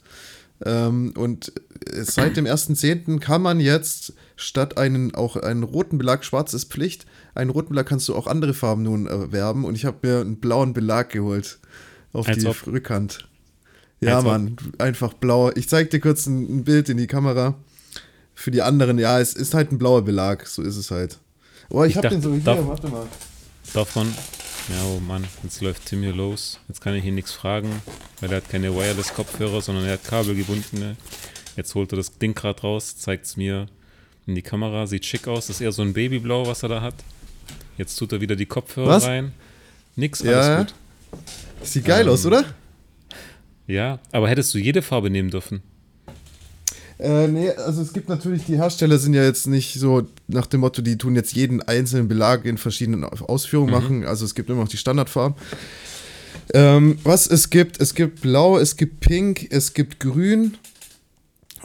Ähm, und seit dem 1.10. kann man jetzt statt einen auch einen roten Belag, schwarz ist Pflicht, einen roten Belag kannst du auch andere Farben nun erwerben. Und ich habe mir einen blauen Belag geholt auf Als die ob. Rückhand. Ja. Mann, einfach blau. Ich zeig dir kurz ein, ein, Bild in die Kamera. Für die anderen, ja, es ist halt ein blauer Belag, so ist es halt. Oh, ich, ich hab dachte, den so hier, darf, warte mal. Davon, ja, oh Mann, jetzt läuft Tim hier los. Jetzt kann ich ihn nichts fragen, weil er hat keine Wireless-Kopfhörer, sondern er hat kabelgebundene. Jetzt holt er das Ding gerade raus, zeigt es mir in die Kamera, sieht schick aus. Das ist eher so ein Babyblau, was er da hat. Jetzt tut er wieder die Kopfhörer was? rein. Nix, alles ja, gut. Sieht geil ähm, aus, oder? Ja, aber hättest du jede Farbe nehmen dürfen? Äh, nee, also es gibt natürlich, die Hersteller sind ja jetzt nicht so nach dem Motto, die tun jetzt jeden einzelnen Belag in verschiedenen Ausführungen mhm. machen. Also es gibt immer noch die Standardfarben. Ähm, was es gibt, es gibt Blau, es gibt Pink, es gibt Grün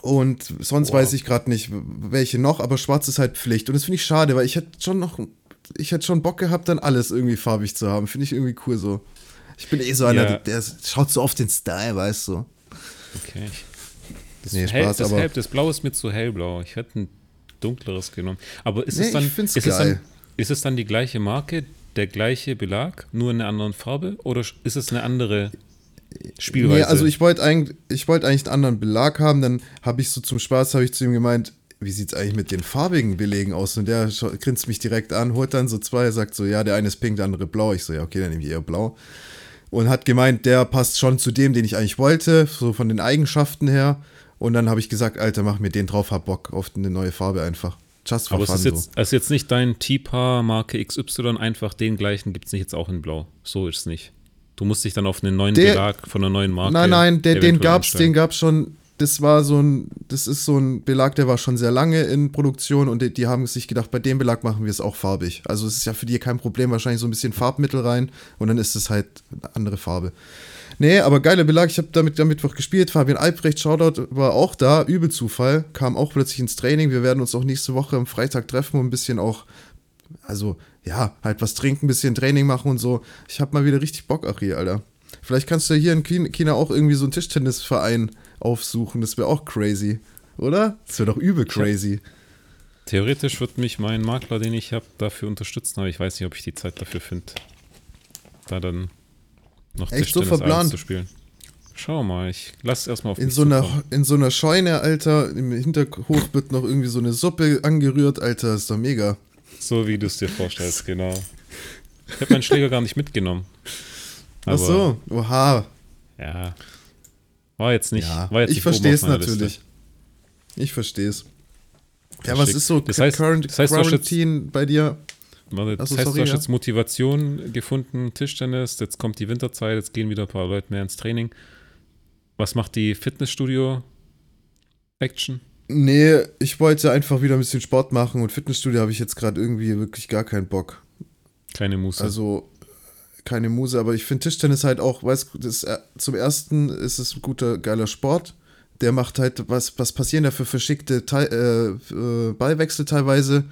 und sonst wow. weiß ich gerade nicht, welche noch, aber Schwarz ist halt Pflicht. Und das finde ich schade, weil ich hätte schon noch, ich hätte schon Bock gehabt, dann alles irgendwie farbig zu haben. Finde ich irgendwie cool so. Ich bin eh so einer, ja. der, der, schaut so oft den Style, weißt du. Okay. Das, nee, Spaß, das, Hell, das Blau ist mir zu hellblau. Ich hätte ein dunkleres genommen. Aber ist, nee, es, dann, ist, es dann, ist es dann die gleiche Marke, der gleiche Belag, nur in einer anderen Farbe? Oder ist es eine andere Spielweise? Nee, also ich wollte eigentlich, ich wollte eigentlich einen anderen Belag haben. Dann habe ich so zum Spaß, habe ich zu ihm gemeint, wie sieht es eigentlich mit den farbigen Belegen aus? Und der grinst mich direkt an, holt dann so zwei, sagt so, ja, der eine ist pink, der andere blau. Ich so, ja, okay, dann nehme ich eher blau und hat gemeint, der passt schon zu dem, den ich eigentlich wollte, so von den Eigenschaften her. Und dann habe ich gesagt, Alter, mach mir den drauf, hab Bock auf eine neue Farbe einfach. Just for Aber fun, es ist jetzt, so. ist jetzt nicht dein Tipa Marke XY, einfach den gleichen gibt es nicht jetzt auch in Blau. So ist es nicht. Du musst dich dann auf einen neuen der, Belag von einer neuen Marke. Nein, nein, der, den gab's, den gab's schon das war so ein, das ist so ein Belag, der war schon sehr lange in Produktion und die, die, haben sich gedacht, bei dem Belag machen wir es auch farbig. Also es ist ja für die kein Problem, wahrscheinlich so ein bisschen Farbmittel rein und dann ist es halt eine andere Farbe. Nee, aber geiler Belag, ich habe damit am Mittwoch gespielt. Fabian Albrecht, Shoutout, war auch da, übel Zufall, kam auch plötzlich ins Training. Wir werden uns auch nächste Woche am Freitag treffen und ein bisschen auch, also ja, halt was trinken, ein bisschen Training machen und so. Ich habe mal wieder richtig Bock, Ari, Alter. Vielleicht kannst du hier in China auch irgendwie so einen Tischtennisverein aufsuchen. Das wäre auch crazy, oder? Das wäre doch übel crazy. Theoretisch wird mich mein Makler, den ich habe, dafür unterstützen, aber ich weiß nicht, ob ich die Zeit dafür finde, da dann noch Echt so verplant zu spielen. Schau mal, ich lass erstmal auf in so einer In so einer Scheune, Alter, im Hinterhof wird noch irgendwie so eine Suppe angerührt, Alter, ist doch mega. So wie du es dir vorstellst, genau. Ich habe meinen Schläger gar nicht mitgenommen. Ach so, oha. Ja. War jetzt nicht. Ja, war jetzt ich verstehe es natürlich. Liste. Ich verstehe es. Ja, was ist so das heißt, Current das heißt, Quarantine bei dir? Warte, das heißt, sorry, du hast ja? jetzt Motivation gefunden, Tischtennis, jetzt kommt die Winterzeit, jetzt gehen wieder ein paar Leute mehr ins Training. Was macht die Fitnessstudio-Action? Nee, ich wollte einfach wieder ein bisschen Sport machen und Fitnessstudio habe ich jetzt gerade irgendwie wirklich gar keinen Bock. Keine Muße. Also keine Muse, aber ich finde Tischtennis halt auch, weißt du, äh, zum ersten ist es ein guter, geiler Sport. Der macht halt, was, was passieren da für verschickte Te äh, äh, Ballwechsel teilweise.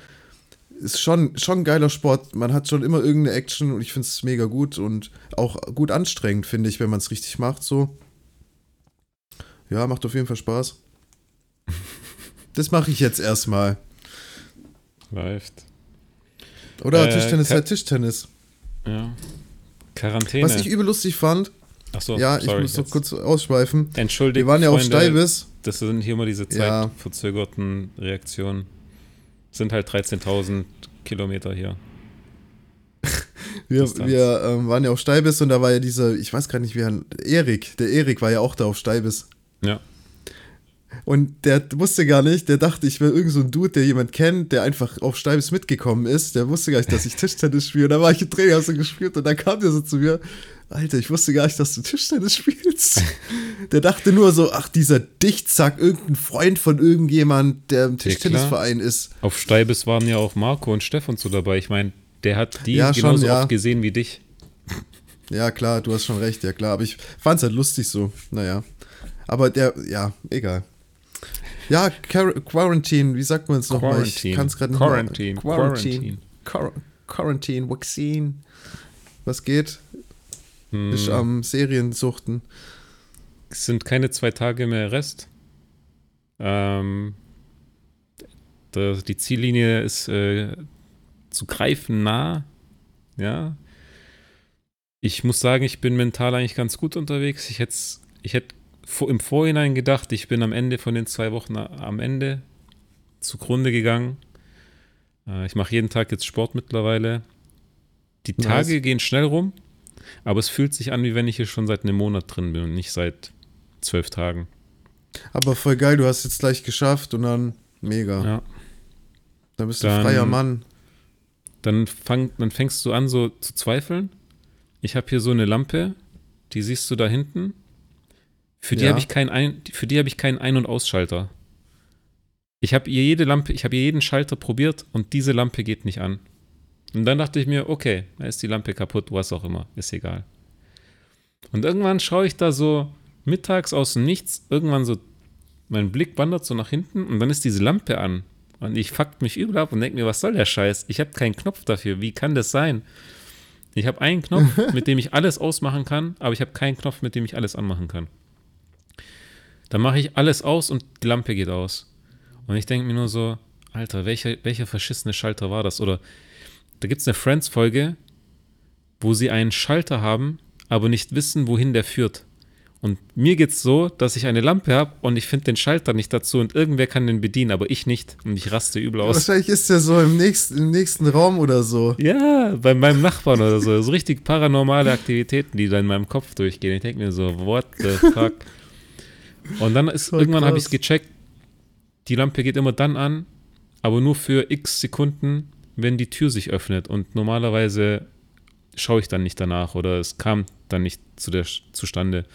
Ist schon, schon ein geiler Sport. Man hat schon immer irgendeine Action und ich finde es mega gut und auch gut anstrengend, finde ich, wenn man es richtig macht. So. Ja, macht auf jeden Fall Spaß. Das mache ich jetzt erstmal. Läuft. Oder äh, Tischtennis halt Tischtennis. Ja. Quarantäne. Was ich übel lustig fand. Ach so, ja, sorry, ich muss noch kurz ausschweifen. Entschuldigung. Wir waren ja auf Steibis. Das sind hier immer diese zeitverzögerten ja. Reaktionen. Sind halt 13.000 Kilometer hier. wir, wir ähm, waren ja auf Steibis und da war ja dieser, ich weiß gar nicht, wie er, Erik, der Erik war ja auch da auf Steibis. Ja. Und der wusste gar nicht, der dachte, ich wäre irgend so ein Dude, der jemand kennt, der einfach auf Steibis mitgekommen ist. Der wusste gar nicht, dass ich Tischtennis spiele. Und da war ich im Training, so gespielt und dann kam der so zu mir, Alter, ich wusste gar nicht, dass du Tischtennis spielst. Der dachte nur so, ach, dieser Dichtsack, irgendein Freund von irgendjemand, der im Tischtennisverein ja, ist. Auf Steibis waren ja auch Marco und Stefan so dabei. Ich meine, der hat die ja, genauso schon, ja. oft gesehen wie dich. Ja, klar, du hast schon recht, ja klar. Aber ich fand es halt lustig so. Naja. Aber der, ja, egal. Ja, Quarantine, wie sagt man es nochmal? Ich kann es gerade nicht Quarantine. Quarantine. Quarantine. Quarantine. Vaccine. Was geht? Hm. Ist am Seriensuchten. Es sind keine zwei Tage mehr Rest. Ähm, die Ziellinie ist äh, zu greifen nah. Ja. Ich muss sagen, ich bin mental eigentlich ganz gut unterwegs. Ich hätte ich hätt im Vorhinein gedacht, ich bin am Ende von den zwei Wochen am Ende zugrunde gegangen. Äh, ich mache jeden Tag jetzt Sport mittlerweile. Die Tage nice. gehen schnell rum, aber es fühlt sich an, wie wenn ich hier schon seit einem Monat drin bin und nicht seit zwölf Tagen. Aber voll geil, du hast jetzt gleich geschafft und dann mega. Ja. Da bist du dann, freier Mann. Dann, fang, dann fängst du an, so zu zweifeln. Ich habe hier so eine Lampe, die siehst du da hinten. Für die ja. habe ich keinen Ein, für die habe ich keinen Ein- und Ausschalter. Ich habe ihr jede Lampe, ich habe ihr jeden Schalter probiert und diese Lampe geht nicht an. Und dann dachte ich mir, okay, da ist die Lampe kaputt, was auch immer, ist egal. Und irgendwann schaue ich da so mittags aus dem Nichts, irgendwann so, mein Blick wandert so nach hinten und dann ist diese Lampe an. Und ich fuckt mich übel ab und denke mir, was soll der Scheiß? Ich habe keinen Knopf dafür. Wie kann das sein? Ich habe einen Knopf, mit dem ich alles ausmachen kann, aber ich habe keinen Knopf, mit dem ich alles anmachen kann. Dann mache ich alles aus und die Lampe geht aus. Und ich denke mir nur so, Alter, welcher, welcher verschissene Schalter war das? Oder da gibt es eine Friends-Folge, wo sie einen Schalter haben, aber nicht wissen, wohin der führt. Und mir geht es so, dass ich eine Lampe habe und ich finde den Schalter nicht dazu und irgendwer kann den bedienen, aber ich nicht. Und ich raste übel aus. Wahrscheinlich ist der so im nächsten, im nächsten Raum oder so. Ja, bei meinem Nachbarn oder so. So richtig paranormale Aktivitäten, die da in meinem Kopf durchgehen. Ich denke mir so, what the fuck? Und dann ist irgendwann habe ich es gecheckt, die Lampe geht immer dann an, aber nur für x Sekunden, wenn die Tür sich öffnet. Und normalerweise schaue ich dann nicht danach oder es kam dann nicht zu der zustande.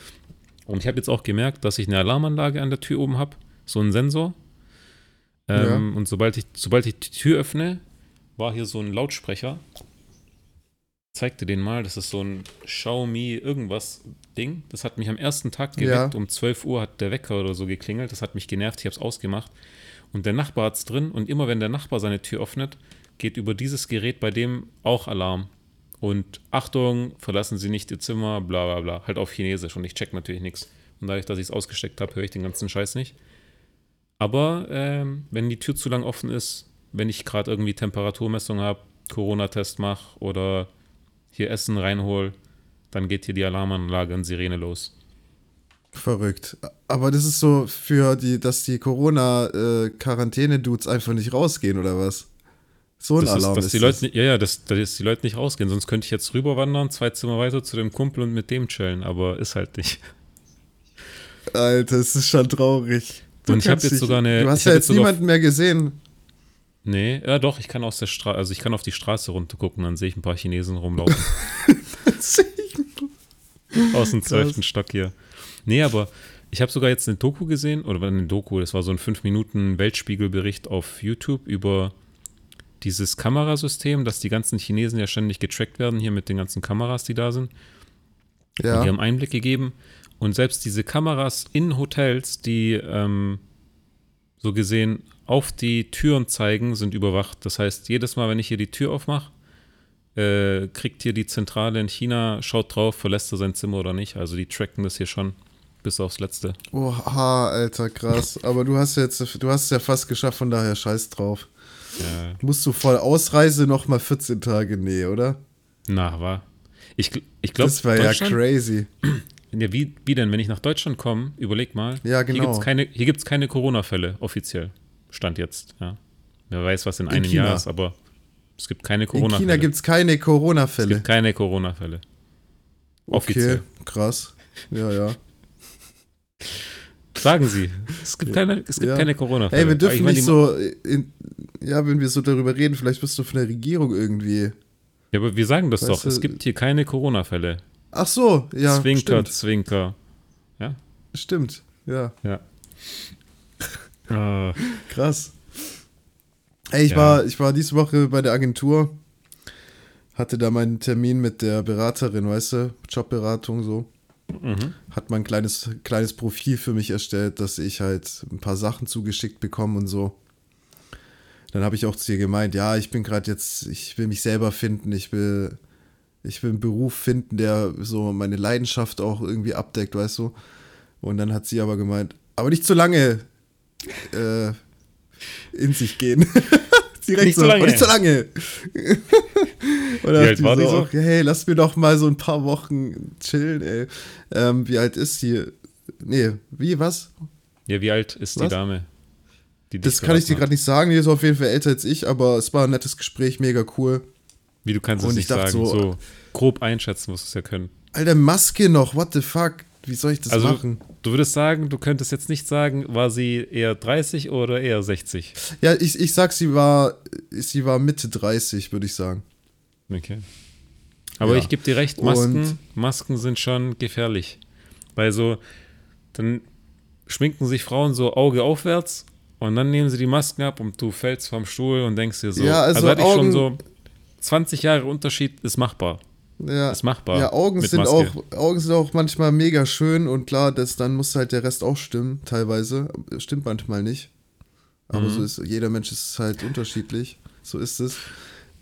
Und ich habe jetzt auch gemerkt, dass ich eine Alarmanlage an der Tür oben habe, so ein Sensor. Ähm, ja. Und sobald ich, sobald ich die Tür öffne, war hier so ein Lautsprecher zeig dir den mal. Das ist so ein Xiaomi irgendwas Ding. Das hat mich am ersten Tag geweckt. Ja. Um 12 Uhr hat der Wecker oder so geklingelt. Das hat mich genervt. Ich habe es ausgemacht. Und der Nachbar hat es drin. Und immer wenn der Nachbar seine Tür öffnet, geht über dieses Gerät bei dem auch Alarm. Und Achtung, verlassen Sie nicht Ihr Zimmer, bla bla bla. Halt auf Chinesisch. Und ich check natürlich nichts. Und dadurch, dass ich es ausgesteckt habe, höre ich den ganzen Scheiß nicht. Aber ähm, wenn die Tür zu lang offen ist, wenn ich gerade irgendwie Temperaturmessung habe, Corona-Test mache oder hier Essen reinhol, dann geht hier die Alarmanlage und Sirene los. Verrückt. Aber das ist so für die, dass die Corona-Quarantäne-Dudes einfach nicht rausgehen, oder was? So ein das Alarm ist, dass ist die das. Leute, Ja, ja, dass, dass die Leute nicht rausgehen. Sonst könnte ich jetzt rüberwandern, zwei Zimmer weiter zu dem Kumpel und mit dem chillen, aber ist halt nicht. Alter, es ist schon traurig. Du und ich habe jetzt sogar eine. Du hast ja jetzt niemanden mehr gesehen. Nee, ja doch, ich kann aus der Straße, also ich kann auf die Straße runter gucken, dann sehe ich ein paar Chinesen rumlaufen. aus dem zwölften Stock hier. Nee, aber ich habe sogar jetzt eine Doku gesehen, oder eine Doku, das war so ein 5-Minuten-Weltspiegelbericht auf YouTube über dieses Kamerasystem, dass die ganzen Chinesen ja ständig getrackt werden, hier mit den ganzen Kameras, die da sind. Ja. Und die haben Einblick gegeben. Und selbst diese Kameras in Hotels, die ähm, so gesehen auf die Türen zeigen, sind überwacht. Das heißt, jedes Mal, wenn ich hier die Tür aufmache, äh, kriegt hier die Zentrale in China, schaut drauf, verlässt er sein Zimmer oder nicht. Also die tracken das hier schon bis aufs Letzte. Oha, Alter, krass. Aber du hast jetzt, du hast es ja fast geschafft, von daher scheiß drauf. Ja. Musst du voll Ausreise noch mal 14 Tage? Nee, oder? Na, war. Ich, ich glaube, das war ja crazy. Ja, wie, wie denn, wenn ich nach Deutschland komme, überleg mal. Ja, genau. Hier gibt es keine, keine Corona-Fälle, offiziell. Stand jetzt, ja. Wer weiß, was in, in einem China. Jahr ist, aber es gibt keine Corona-Fälle. In China gibt es keine Corona-Fälle. Es gibt keine Corona-Fälle. Offiziell. Okay, krass. Ja, ja. Sagen Sie, es gibt keine, es gibt ja. keine Corona-Fälle. Ey, wir dürfen nicht so, in, ja, wenn wir so darüber reden, vielleicht bist du von der Regierung irgendwie. Ja, aber wir sagen das weißt doch, du? es gibt hier keine Corona-Fälle. Ach so, ja. Zwinker, stimmt. Zwinker. Ja? Stimmt, ja. Ja. uh. Krass. Ey, ich, ja. war, ich war diese Woche bei der Agentur, hatte da meinen Termin mit der Beraterin, weißt du, Jobberatung so. Mhm. Hat man ein kleines, kleines Profil für mich erstellt, dass ich halt ein paar Sachen zugeschickt bekomme und so. Dann habe ich auch zu ihr gemeint, ja, ich bin gerade jetzt, ich will mich selber finden, ich will, ich will einen Beruf finden, der so meine Leidenschaft auch irgendwie abdeckt, weißt du. Und dann hat sie aber gemeint, aber nicht zu lange äh, in sich gehen. Direkt nicht so, lange. nicht zu lange. Und wie alt war die so? Okay, hey, lass mir doch mal so ein paar Wochen chillen, ey. Ähm, wie alt ist sie? Nee, wie, was? Ja, wie alt ist was? die Dame? Die das kann ich dir gerade nicht sagen, die ist auf jeden Fall älter als ich, aber es war ein nettes Gespräch, mega cool. Wie, du kannst es nicht sagen, so, so grob einschätzen musst du es ja können. Alter, Maske noch, what the fuck? Wie soll ich das also, machen? Du würdest sagen, du könntest jetzt nicht sagen, war sie eher 30 oder eher 60? Ja, ich, ich sag, sie war, sie war Mitte 30, würde ich sagen. Okay. Aber ja. ich gebe dir recht, Masken, Masken sind schon gefährlich. Weil so, dann schminken sich Frauen so Auge aufwärts und dann nehmen sie die Masken ab und du fällst vom Stuhl und denkst dir so, ja, also, also hatte ich schon so 20 Jahre Unterschied ist machbar. Ja, ist machbar. Ja, Augen sind, auch, Augen sind auch manchmal mega schön und klar, das, dann muss halt der Rest auch stimmen, teilweise. Stimmt manchmal nicht. Aber mhm. so ist, jeder Mensch ist halt unterschiedlich. So ist es.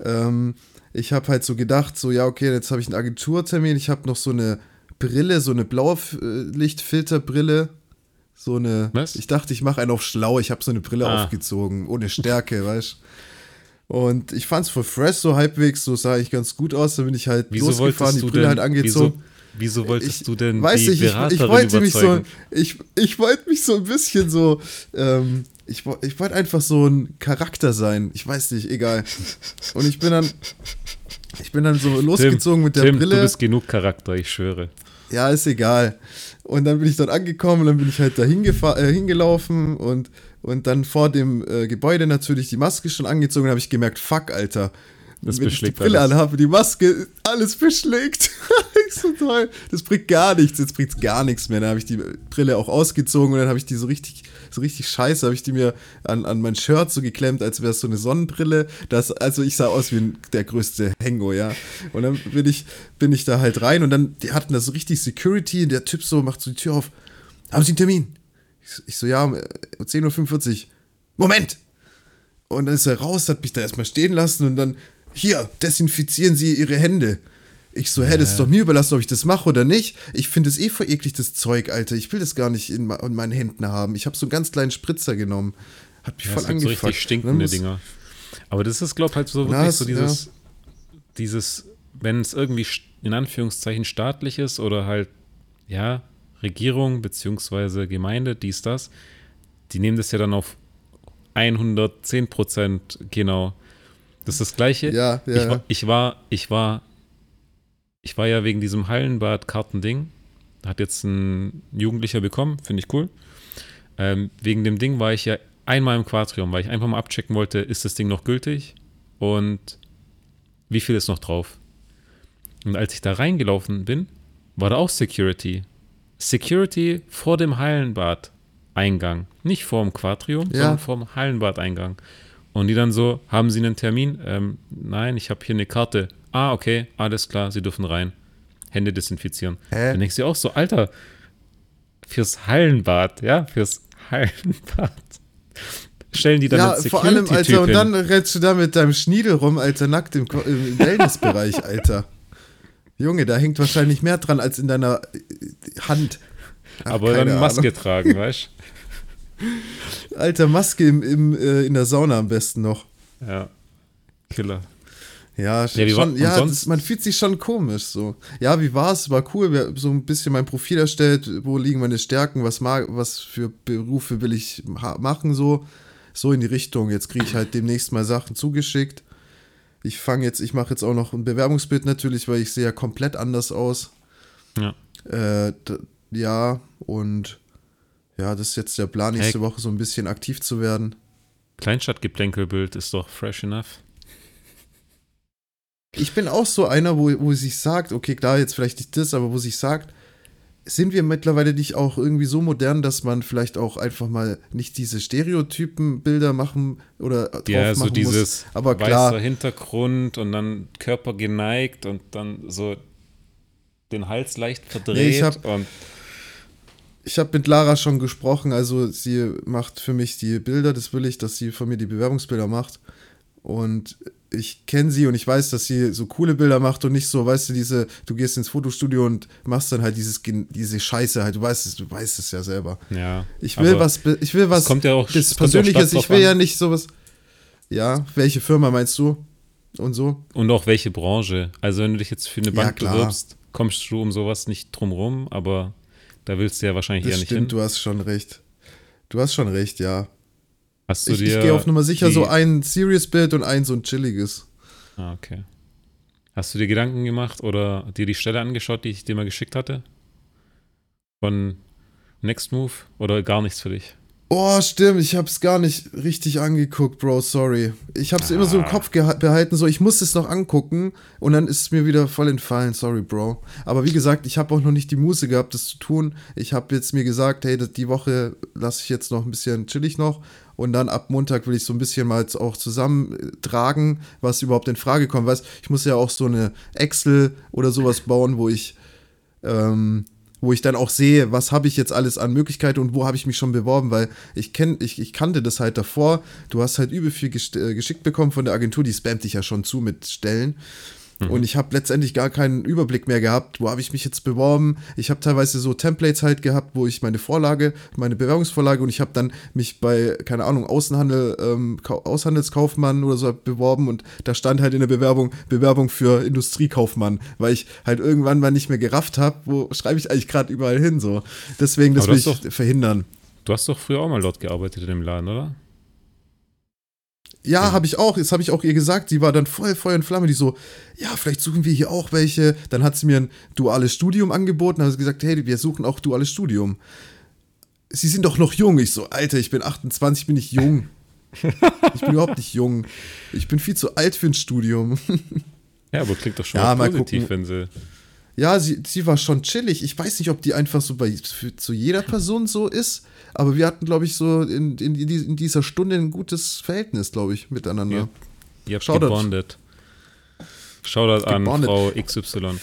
Ähm, ich habe halt so gedacht, so, ja, okay, jetzt habe ich einen Agenturtermin, ich habe noch so eine Brille, so eine blaue Lichtfilterbrille so eine. Was? Ich dachte, ich mache einen auf schlau. Ich habe so eine Brille ah. aufgezogen, ohne Stärke, weißt Und ich fand es voll fresh, so halbwegs, so sah ich ganz gut aus. Da bin ich halt wieso losgefahren, die Brille halt angezogen. Wieso, wieso wolltest ich, du denn weiß die ich, ich, ich wollte mich so, ich, ich wollte mich so ein bisschen so, ähm, ich, ich wollte einfach so ein Charakter sein. Ich weiß nicht, egal. Und ich bin dann, ich bin dann so losgezogen Tim, mit der Tim, Brille. Du bist genug Charakter, ich schwöre. Ja, ist egal. Und dann bin ich dort angekommen und dann bin ich halt da äh, hingelaufen und, und dann vor dem äh, Gebäude natürlich die Maske schon angezogen und habe ich gemerkt, fuck, Alter. Das Wenn beschlägt ich die Brille alles. anhabe, die Maske, alles beschlägt. so toll. Das bringt gar nichts. Jetzt bringt es gar nichts mehr. Dann habe ich die Brille auch ausgezogen und dann habe ich die so richtig, so richtig scheiße, habe ich die mir an, an mein Shirt so geklemmt, als wäre es so eine Sonnenbrille. Das, also ich sah aus wie ein, der größte Hengo, ja. Und dann bin ich, bin ich da halt rein und dann, die hatten da so richtig Security und der Typ so macht so die Tür auf. Haben Sie einen Termin? Ich, so, ja, um 10.45 Uhr. Moment! Und dann ist er raus, hat mich da erstmal stehen lassen und dann hier, desinfizieren Sie Ihre Hände. Ich so, hä, das ist doch mir überlassen, ob ich das mache oder nicht. Ich finde es eh voll eklig, das Zeug, Alter. Ich will das gar nicht in, in meinen Händen haben. Ich habe so einen ganz kleinen Spritzer genommen. Hat mich ja, voll angefuckt. so richtig stinkende Dinger. Aber das ist, glaube ich, halt so wirklich Na, so dieses, ja. dieses, wenn es irgendwie in Anführungszeichen staatlich ist oder halt, ja, Regierung beziehungsweise Gemeinde, dies, das, die nehmen das ja dann auf 110 Prozent genau das ist das Gleiche. Ja, ja. Ich war, ich war, ich war, ich war ja wegen diesem Hallenbad-Kartending. Hat jetzt ein Jugendlicher bekommen, finde ich cool. Ähm, wegen dem Ding war ich ja einmal im Quatrium, weil ich einfach mal abchecken wollte, ist das Ding noch gültig und wie viel ist noch drauf. Und als ich da reingelaufen bin, war da auch Security. Security vor dem Hallenbad-Eingang. Nicht vor dem Quatrium, ja. sondern vor dem Hallenbad-Eingang. Und die dann so, haben Sie einen Termin? Ähm, nein, ich habe hier eine Karte. Ah, okay, alles klar, Sie dürfen rein. Hände desinfizieren. Hä? Dann denkst du auch so, Alter, fürs Hallenbad, ja, fürs Hallenbad. Stellen die dann ja, vor allem, Alter, und dann rennst du da mit deinem Schniedel rum, Alter, nackt im, im Wellnessbereich, Alter. Junge, da hängt wahrscheinlich mehr dran als in deiner äh, Hand. Ach, Aber dann Maske Ahnung. tragen, weißt du? Alter, Maske im, im, äh, in der Sauna am besten noch. Ja. Killer. Ja, ja, schon, ja das, man fühlt sich schon komisch so. Ja, wie war es? War cool. Wir so ein bisschen mein Profil erstellt. Wo liegen meine Stärken? Was mag, was für Berufe will ich machen? So, so in die Richtung. Jetzt kriege ich halt demnächst mal Sachen zugeschickt. Ich fange jetzt, ich mache jetzt auch noch ein Bewerbungsbild natürlich, weil ich sehe ja komplett anders aus. Ja. Äh, ja, und ja, das ist jetzt der Plan, nächste hey. Woche so ein bisschen aktiv zu werden. Kleinstadtgeplänkelbild ist doch fresh enough. Ich bin auch so einer, wo, wo sich sagt, okay, klar, jetzt vielleicht nicht das, aber wo sich sagt, sind wir mittlerweile nicht auch irgendwie so modern, dass man vielleicht auch einfach mal nicht diese Stereotypen-Bilder machen oder drauf ja, so dieses muss. Aber klar, weißer Hintergrund und dann Körper geneigt und dann so den Hals leicht verdreht. Nee, ich habe hab mit Lara schon gesprochen, also sie macht für mich die Bilder, das will ich, dass sie von mir die Bewerbungsbilder macht. Und ich kenne sie und ich weiß, dass sie so coole Bilder macht und nicht so, weißt du, diese, du gehst ins Fotostudio und machst dann halt dieses, diese Scheiße halt, du weißt es, du weißt es ja selber. Ja. Ich will was, ich will was, kommt ja auch, das Persönliches, ich will an. ja nicht sowas. Ja, welche Firma meinst du? Und so? Und auch welche Branche. Also wenn du dich jetzt für eine Bank ja, bewirbst, kommst du um sowas nicht drum rum, aber da willst du ja wahrscheinlich das eher nicht stimmt, hin. Du hast schon recht. Du hast schon recht, ja. Hast du ich, dir ich gehe auf Nummer sicher so ein Serious-Bild und ein so ein chilliges. Ah, okay. Hast du dir Gedanken gemacht oder dir die Stelle angeschaut, die ich dir mal geschickt hatte? Von Next Move oder gar nichts für dich? Oh, stimmt, ich hab's gar nicht richtig angeguckt, Bro, sorry. Ich hab's ah. immer so im ah. Kopf behalten, so ich muss es noch angucken und dann ist es mir wieder voll entfallen, sorry, Bro. Aber wie gesagt, ich habe auch noch nicht die Muße gehabt, das zu tun. Ich habe jetzt mir gesagt, hey, die Woche lasse ich jetzt noch ein bisschen chillig noch und dann ab Montag will ich so ein bisschen mal auch zusammentragen, was überhaupt in Frage kommt. Weißt, ich muss ja auch so eine Excel oder sowas bauen, wo ich ähm, wo ich dann auch sehe, was habe ich jetzt alles an Möglichkeiten und wo habe ich mich schon beworben, weil ich kenn, ich, ich kannte das halt davor. Du hast halt übel viel äh, geschickt bekommen von der Agentur, die spammt dich ja schon zu mit Stellen. Mhm. Und ich habe letztendlich gar keinen Überblick mehr gehabt, wo habe ich mich jetzt beworben. Ich habe teilweise so Templates halt gehabt, wo ich meine Vorlage, meine Bewerbungsvorlage und ich habe dann mich bei, keine Ahnung, Außenhandel, ähm, Außenhandelskaufmann oder so beworben und da stand halt in der Bewerbung, Bewerbung für Industriekaufmann, weil ich halt irgendwann mal nicht mehr gerafft habe, wo schreibe ich eigentlich gerade überall hin so. Deswegen, das will ich doch, verhindern. Du hast doch früher auch mal dort gearbeitet in dem Laden, oder? Ja, habe ich auch. Das habe ich auch ihr gesagt. Sie war dann voll Feuer und Flamme. Die so, ja, vielleicht suchen wir hier auch welche. Dann hat sie mir ein duales Studium angeboten. Dann hat sie gesagt, hey, wir suchen auch duales Studium. Sie sind doch noch jung. Ich so, Alter, ich bin 28, bin ich jung. ich bin überhaupt nicht jung. Ich bin viel zu alt für ein Studium. ja, aber klingt doch schon ja, mal positiv, wenn sie. Ja, sie, sie war schon chillig. Ich weiß nicht, ob die einfach so bei für, zu jeder Person so ist. Aber wir hatten, glaube ich, so in, in, in, dieser Stunde ein gutes Verhältnis, glaube ich, miteinander. Ja. Ihr habt Shoutout. gebondet. Shoutout an Frau XY.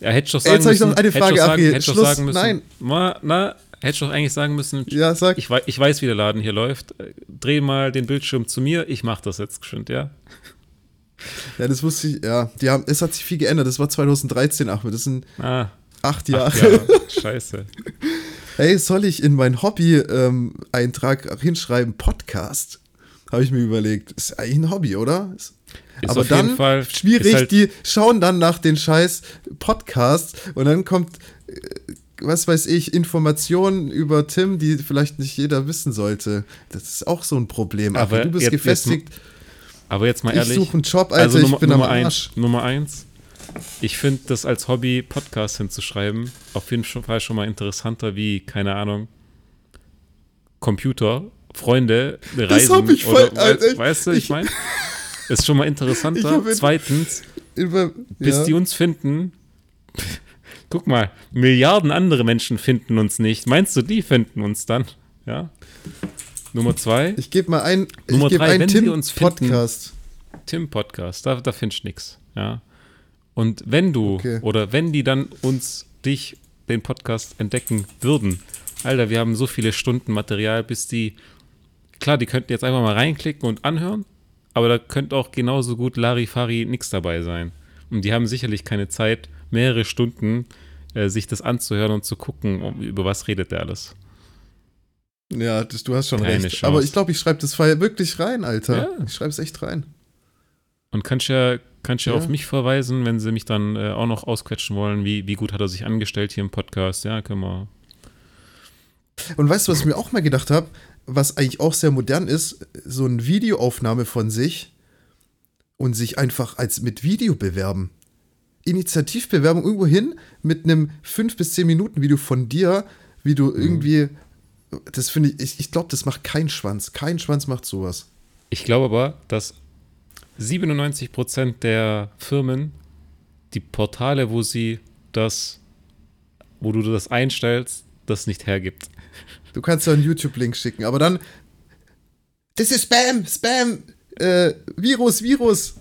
Ja, hätte ich doch sagen Jetzt habe ich noch eine Frage, sagen, hätte Schluss, sagen müssen, nein. Ma, na, hätte ich doch eigentlich sagen müssen, ja, sag. Ich, ich weiß, wie der Laden hier läuft. Dreh mal den Bildschirm zu mir, ich mache das jetzt geschwind, ja? Ja, das wusste ich, ja. Die haben, es hat sich viel geändert. Das war 2013, Achmed. Das sind ah, acht Jahre. Acht Jahre. Scheiße. hey, soll ich in meinen Hobby-Eintrag ähm, hinschreiben, Podcast? Habe ich mir überlegt. Ist eigentlich ein Hobby, oder? Ist, aber dann Fall, schwierig, halt die schauen dann nach den scheiß Podcast und dann kommt, äh, was weiß ich, Informationen über Tim, die vielleicht nicht jeder wissen sollte. Das ist auch so ein Problem. Aber Ach, du bist jetzt, gefestigt. Jetzt, aber jetzt mal ehrlich. Ich suche einen Job, Alter, also Nummer, ich bin Nummer am Arsch. Eins, Nummer eins ich finde das als Hobby Podcast hinzuschreiben auf jeden Fall schon mal interessanter wie, keine Ahnung, Computer, Freunde, Reisen. Das hab ich voll, oder, Alter, weißt du, ich meine? Ist schon mal interessanter. Zweitens, über, bis ja. die uns finden, guck mal, Milliarden andere Menschen finden uns nicht. Meinst du, die finden uns dann? Ja. Nummer zwei. Ich gebe mal ein, Nummer ich drei, ein wenn Tim uns finden, Podcast. Tim Podcast, da, da findest du nichts. Ja. Und wenn du okay. oder wenn die dann uns, dich, den Podcast entdecken würden, Alter, wir haben so viele Stunden Material, bis die, klar, die könnten jetzt einfach mal reinklicken und anhören, aber da könnte auch genauso gut Larifari nix dabei sein. Und die haben sicherlich keine Zeit, mehrere Stunden äh, sich das anzuhören und zu gucken, über was redet der alles. Ja, das, du hast schon Keine recht. Chance. Aber ich glaube, ich schreibe das Fall wirklich rein, Alter. Ja. Ich schreibe es echt rein. Und kannst ja, kannst ja, ja auf mich verweisen, wenn sie mich dann äh, auch noch ausquetschen wollen, wie, wie gut hat er sich angestellt hier im Podcast. Ja, können wir. Und weißt du, was ich mir auch mal gedacht habe, was eigentlich auch sehr modern ist, so eine Videoaufnahme von sich und sich einfach als mit Video bewerben. Initiativbewerbung irgendwo hin mit einem 5 bis 10 Minuten Video von dir, wie du mhm. irgendwie das finde ich, ich, ich glaube, das macht kein Schwanz. Kein Schwanz macht sowas. Ich glaube aber, dass 97% der Firmen die Portale, wo sie das, wo du das einstellst, das nicht hergibt. Du kannst ja einen YouTube-Link schicken, aber dann. Das ist Spam, Spam, äh, Virus, Virus.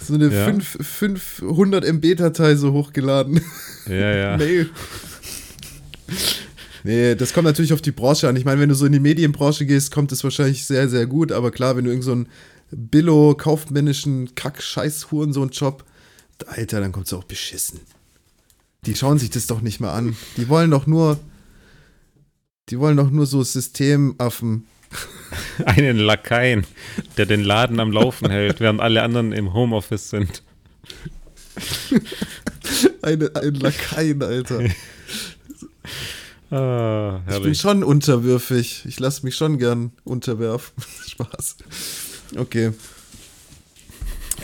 so eine ja. 5, 500 MB-Datei so hochgeladen. Ja, ja. Mail. Nee, das kommt natürlich auf die Branche an. Ich meine, wenn du so in die Medienbranche gehst, kommt es wahrscheinlich sehr, sehr gut. Aber klar, wenn du irgendeinen so Billo-kaufmännischen Kack-Scheiß-Hurensohn-Job, Alter, dann kommt es auch beschissen. Die schauen sich das doch nicht mal an. Die wollen doch nur, die wollen doch nur so Systemaffen. Einen Lakaien, der den Laden am Laufen hält, während alle anderen im Homeoffice sind. Eine, ein Lakaien, Alter. Ah, ich bin schon unterwürfig. Ich lasse mich schon gern unterwerfen. Spaß. Okay.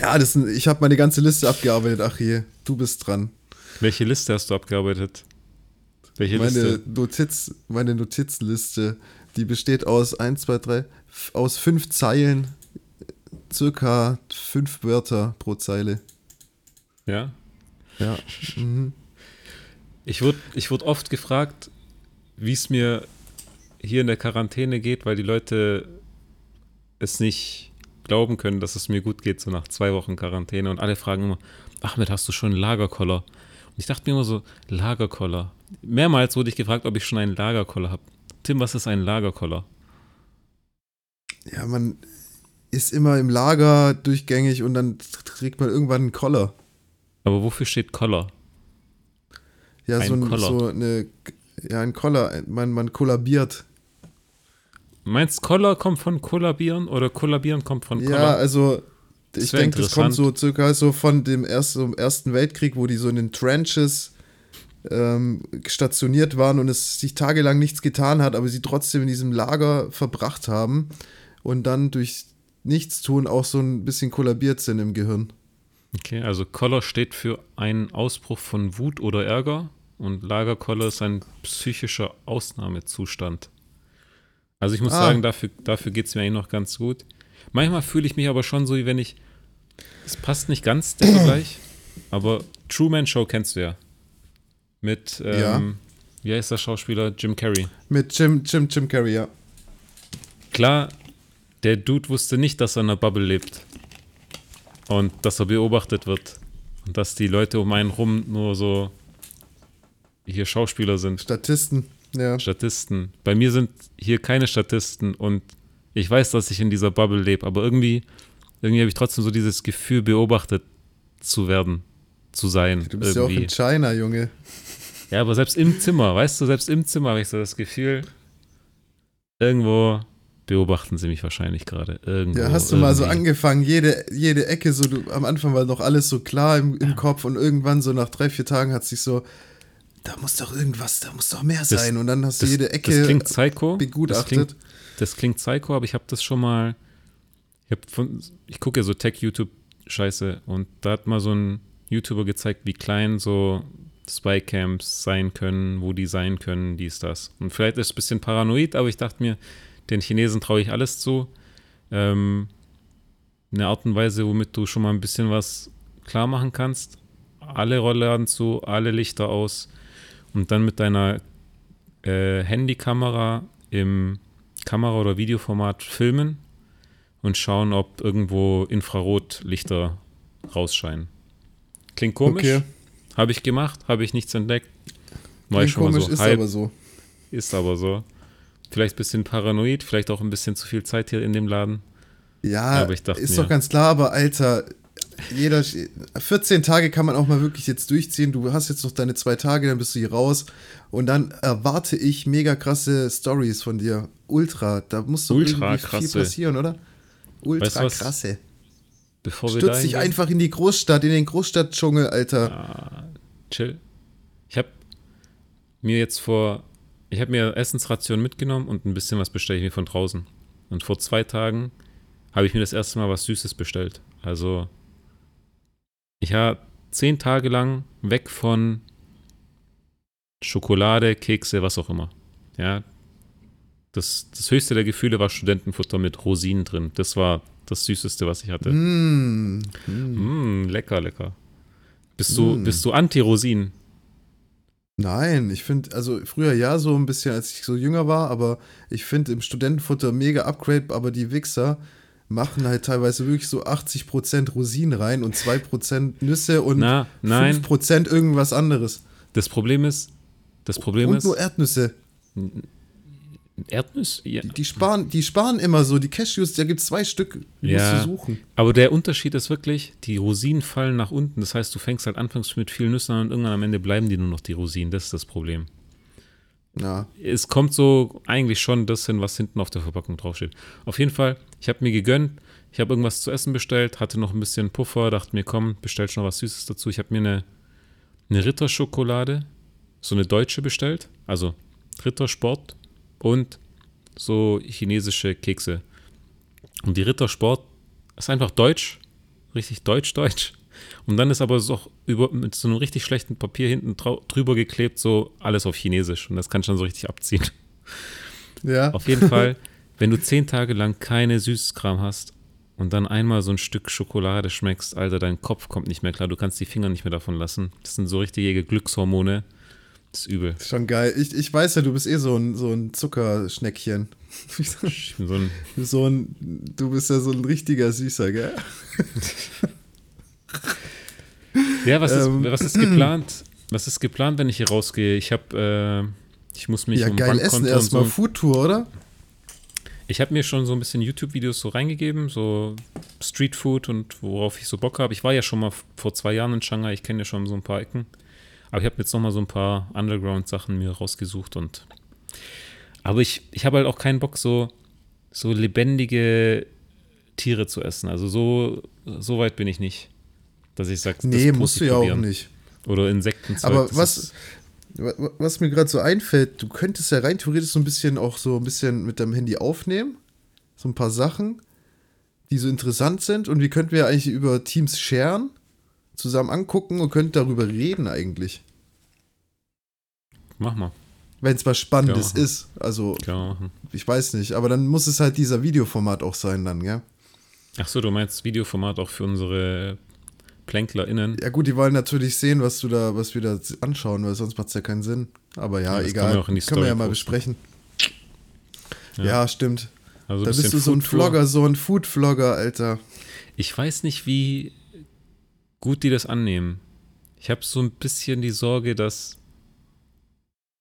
Ja, das, ich habe meine ganze Liste abgearbeitet, Achie. Du bist dran. Welche Liste hast du abgearbeitet? Welche meine Liste? Notiz, meine Notizliste, die besteht aus 1, 2, 3, aus fünf Zeilen, circa fünf Wörter pro Zeile. Ja? Ja. Mhm. Ich wurde ich wurde oft gefragt, wie es mir hier in der Quarantäne geht, weil die Leute es nicht glauben können, dass es mir gut geht, so nach zwei Wochen Quarantäne. Und alle fragen immer, Ahmed, hast du schon einen Lagerkoller? Und ich dachte mir immer so, Lagerkoller. Mehrmals wurde ich gefragt, ob ich schon einen Lagerkoller habe. Tim, was ist ein Lagerkoller? Ja, man ist immer im Lager durchgängig und dann trägt man irgendwann einen Koller. Aber wofür steht Koller? Ja, ein so, ein, so eine ja, ein Koller, man, man kollabiert. Meinst Koller kommt von kollabieren oder kollabieren kommt von Koller? Ja, also ich denke, das kommt so circa so von dem ersten, Ersten Weltkrieg, wo die so in den Trenches ähm, stationiert waren und es sich tagelang nichts getan hat, aber sie trotzdem in diesem Lager verbracht haben und dann durch Nichtstun auch so ein bisschen kollabiert sind im Gehirn. Okay, also Koller steht für einen Ausbruch von Wut oder Ärger und Lagerkoller ist ein psychischer Ausnahmezustand. Also ich muss ah. sagen, dafür, dafür geht es mir eigentlich noch ganz gut. Manchmal fühle ich mich aber schon so, wie wenn ich. Es passt nicht ganz der Vergleich, aber Truman Show kennst du ja. Mit, ähm, ja. wie heißt der Schauspieler? Jim Carrey. Mit Jim, Jim, Jim Carrey, ja. Klar, der Dude wusste nicht, dass er in einer Bubble lebt. Und dass er beobachtet wird. Und dass die Leute um einen rum nur so hier Schauspieler sind. Statisten, ja. Statisten. Bei mir sind hier keine Statisten und ich weiß, dass ich in dieser Bubble lebe, aber irgendwie, irgendwie habe ich trotzdem so dieses Gefühl, beobachtet zu werden, zu sein. Du bist irgendwie. ja auch in China, Junge. Ja, aber selbst im Zimmer, weißt du, selbst im Zimmer habe ich so das Gefühl, irgendwo beobachten sie mich wahrscheinlich gerade. Irgendwo. Ja, hast du irgendwie. mal so angefangen, jede, jede Ecke, so du, am Anfang war noch alles so klar im, im Kopf und irgendwann so nach drei, vier Tagen hat sich so da muss doch irgendwas, da muss doch mehr sein. Das, und dann hast du jede Ecke das klingt psycho, begutachtet. Das klingt, das klingt psycho, aber ich habe das schon mal. Ich, ich gucke ja so Tech-YouTube-Scheiße und da hat mal so ein YouTuber gezeigt, wie klein so Spycamps sein können, wo die sein können, dies, das. Und vielleicht ist es ein bisschen paranoid, aber ich dachte mir, den Chinesen traue ich alles zu. Ähm, eine Art und Weise, womit du schon mal ein bisschen was klar machen kannst. Alle Rollladen zu, alle Lichter aus und dann mit deiner äh, Handykamera im Kamera- oder Videoformat filmen und schauen, ob irgendwo Infrarotlichter rausscheinen. Klingt komisch. Okay. Habe ich gemacht, habe ich nichts entdeckt. War Klingt komisch, so. ist Halb, aber so. Ist aber so. Vielleicht ein bisschen paranoid, vielleicht auch ein bisschen zu viel Zeit hier in dem Laden. Ja, dachte ist doch ganz klar, aber Alter, jeder, 14 Tage kann man auch mal wirklich jetzt durchziehen. Du hast jetzt noch deine zwei Tage, dann bist du hier raus. Und dann erwarte ich mega krasse Stories von dir. Ultra. Da muss doch Ultra irgendwie krasse. viel passieren, oder? Ultra weißt krasse. Bevor wir Stürz dich einfach in die Großstadt, in den Großstadtdschungel, Alter. Ah, chill. Ich habe mir jetzt vor, ich habe mir Essensration mitgenommen und ein bisschen was bestelle ich mir von draußen. Und vor zwei Tagen habe ich mir das erste Mal was Süßes bestellt. Also, ich war zehn Tage lang weg von Schokolade, Kekse, was auch immer. Ja, das, das höchste der Gefühle war Studentenfutter mit Rosinen drin. Das war das Süßeste, was ich hatte. Mm. Mm. lecker, lecker. Bist du, mm. bist du Anti-Rosinen? Nein, ich finde, also früher ja so ein bisschen, als ich so jünger war, aber ich finde im Studentenfutter mega Upgrade, aber die Wichser machen halt teilweise wirklich so 80% Rosinen rein und 2% Nüsse und Na, 5% irgendwas anderes. Das Problem ist, das Problem und ist. nur Erdnüsse. Erdnüsse? Ja. Die, die, sparen, die sparen immer so. Die Cashews, da gibt es zwei Stück. Die ja, musst du suchen. Aber der Unterschied ist wirklich, die Rosinen fallen nach unten. Das heißt, du fängst halt anfangs mit vielen Nüssen an und irgendwann am Ende bleiben die nur noch die Rosinen. Das ist das Problem. Ja. Es kommt so eigentlich schon das hin, was hinten auf der Verpackung draufsteht. Auf jeden Fall, ich habe mir gegönnt. Ich habe irgendwas zu essen bestellt, hatte noch ein bisschen Puffer, dachte mir, komm, bestell schon was Süßes dazu. Ich habe mir eine, eine Ritterschokolade, so eine deutsche bestellt. Also Rittersport und so chinesische Kekse. Und die Rittersport ist einfach deutsch, richtig deutsch-deutsch. Und dann ist aber so über, mit so einem richtig schlechten Papier hinten drüber geklebt, so alles auf Chinesisch. Und das kann schon so richtig abziehen. Ja. Auf jeden Fall, wenn du zehn Tage lang keine Süßkram hast und dann einmal so ein Stück Schokolade schmeckst, Alter, dein Kopf kommt nicht mehr klar. Du kannst die Finger nicht mehr davon lassen. Das sind so richtige Glückshormone. Das ist übel. Schon geil. Ich, ich weiß ja, du bist eh so ein, so ein Zuckerschneckchen. So ein, so ein. Du bist ja so ein richtiger Süßer, gell? ja, was ist, ähm, was ist geplant? Was ist geplant, wenn ich hier rausgehe? Ich habe, äh, ich muss mich ja, um geil Bankkonto essen erstmal so, Foodtour, oder? Ich habe mir schon so ein bisschen YouTube-Videos so reingegeben, so Streetfood und worauf ich so Bock habe. Ich war ja schon mal vor zwei Jahren in Shanghai, ich kenne ja schon so ein paar Ecken. Aber ich habe jetzt noch mal so ein paar Underground-Sachen mir rausgesucht und aber ich, ich habe halt auch keinen Bock, so, so lebendige Tiere zu essen. Also so, so weit bin ich nicht, dass ich sage, nee, musst du ja auch nicht. Oder Insekten. Aber was, was mir gerade so einfällt, du könntest ja rein theoretisch so ein bisschen auch so ein bisschen mit deinem Handy aufnehmen. So ein paar Sachen, die so interessant sind. Und wie könnten wir eigentlich über Teams sharen? Zusammen angucken und könnt darüber reden eigentlich. Mach mal. Wenn es was Spannendes ist. Also, ich weiß nicht, aber dann muss es halt dieser Videoformat auch sein, dann, gell? Ach so, du meinst Videoformat auch für unsere PlänklerInnen? Ja, gut, die wollen natürlich sehen, was du da, was wir da anschauen, weil sonst macht es ja keinen Sinn. Aber ja, ja egal. Können wir, können wir ja mal besprechen. Ja, ja stimmt. Also da bist du so ein Vlogger, so ein Food-Vlogger, Alter. Ich weiß nicht, wie gut die das annehmen. Ich habe so ein bisschen die Sorge, dass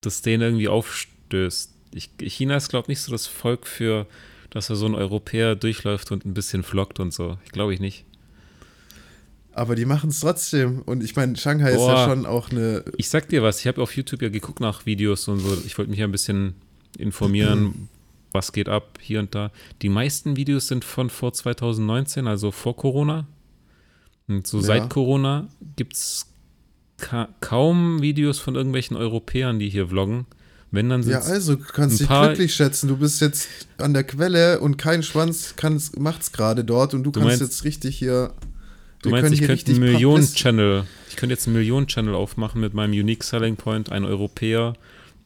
das denen irgendwie aufstößt. Ich, China ist, glaube ich, nicht so das Volk für, dass da so ein Europäer durchläuft und ein bisschen flockt und so. Ich glaube ich nicht. Aber die machen es trotzdem. Und ich meine, Shanghai Boah, ist ja schon auch eine. Ich sag dir was, ich habe auf YouTube ja geguckt nach Videos und so. Ich wollte mich ja ein bisschen informieren, was geht ab hier und da. Die meisten Videos sind von vor 2019, also vor Corona. Und so ja. seit Corona gibt es ka kaum Videos von irgendwelchen Europäern, die hier vloggen. Wenn dann ja, also du kannst dich glücklich schätzen. Du bist jetzt an der Quelle und kein Schwanz macht es gerade dort und du, du kannst meinst, jetzt richtig hier. Du meinst, ich könnte einen Millionen-Channel, ich könnte jetzt einen Millionen-Channel aufmachen mit meinem Unique Selling Point, ein Europäer,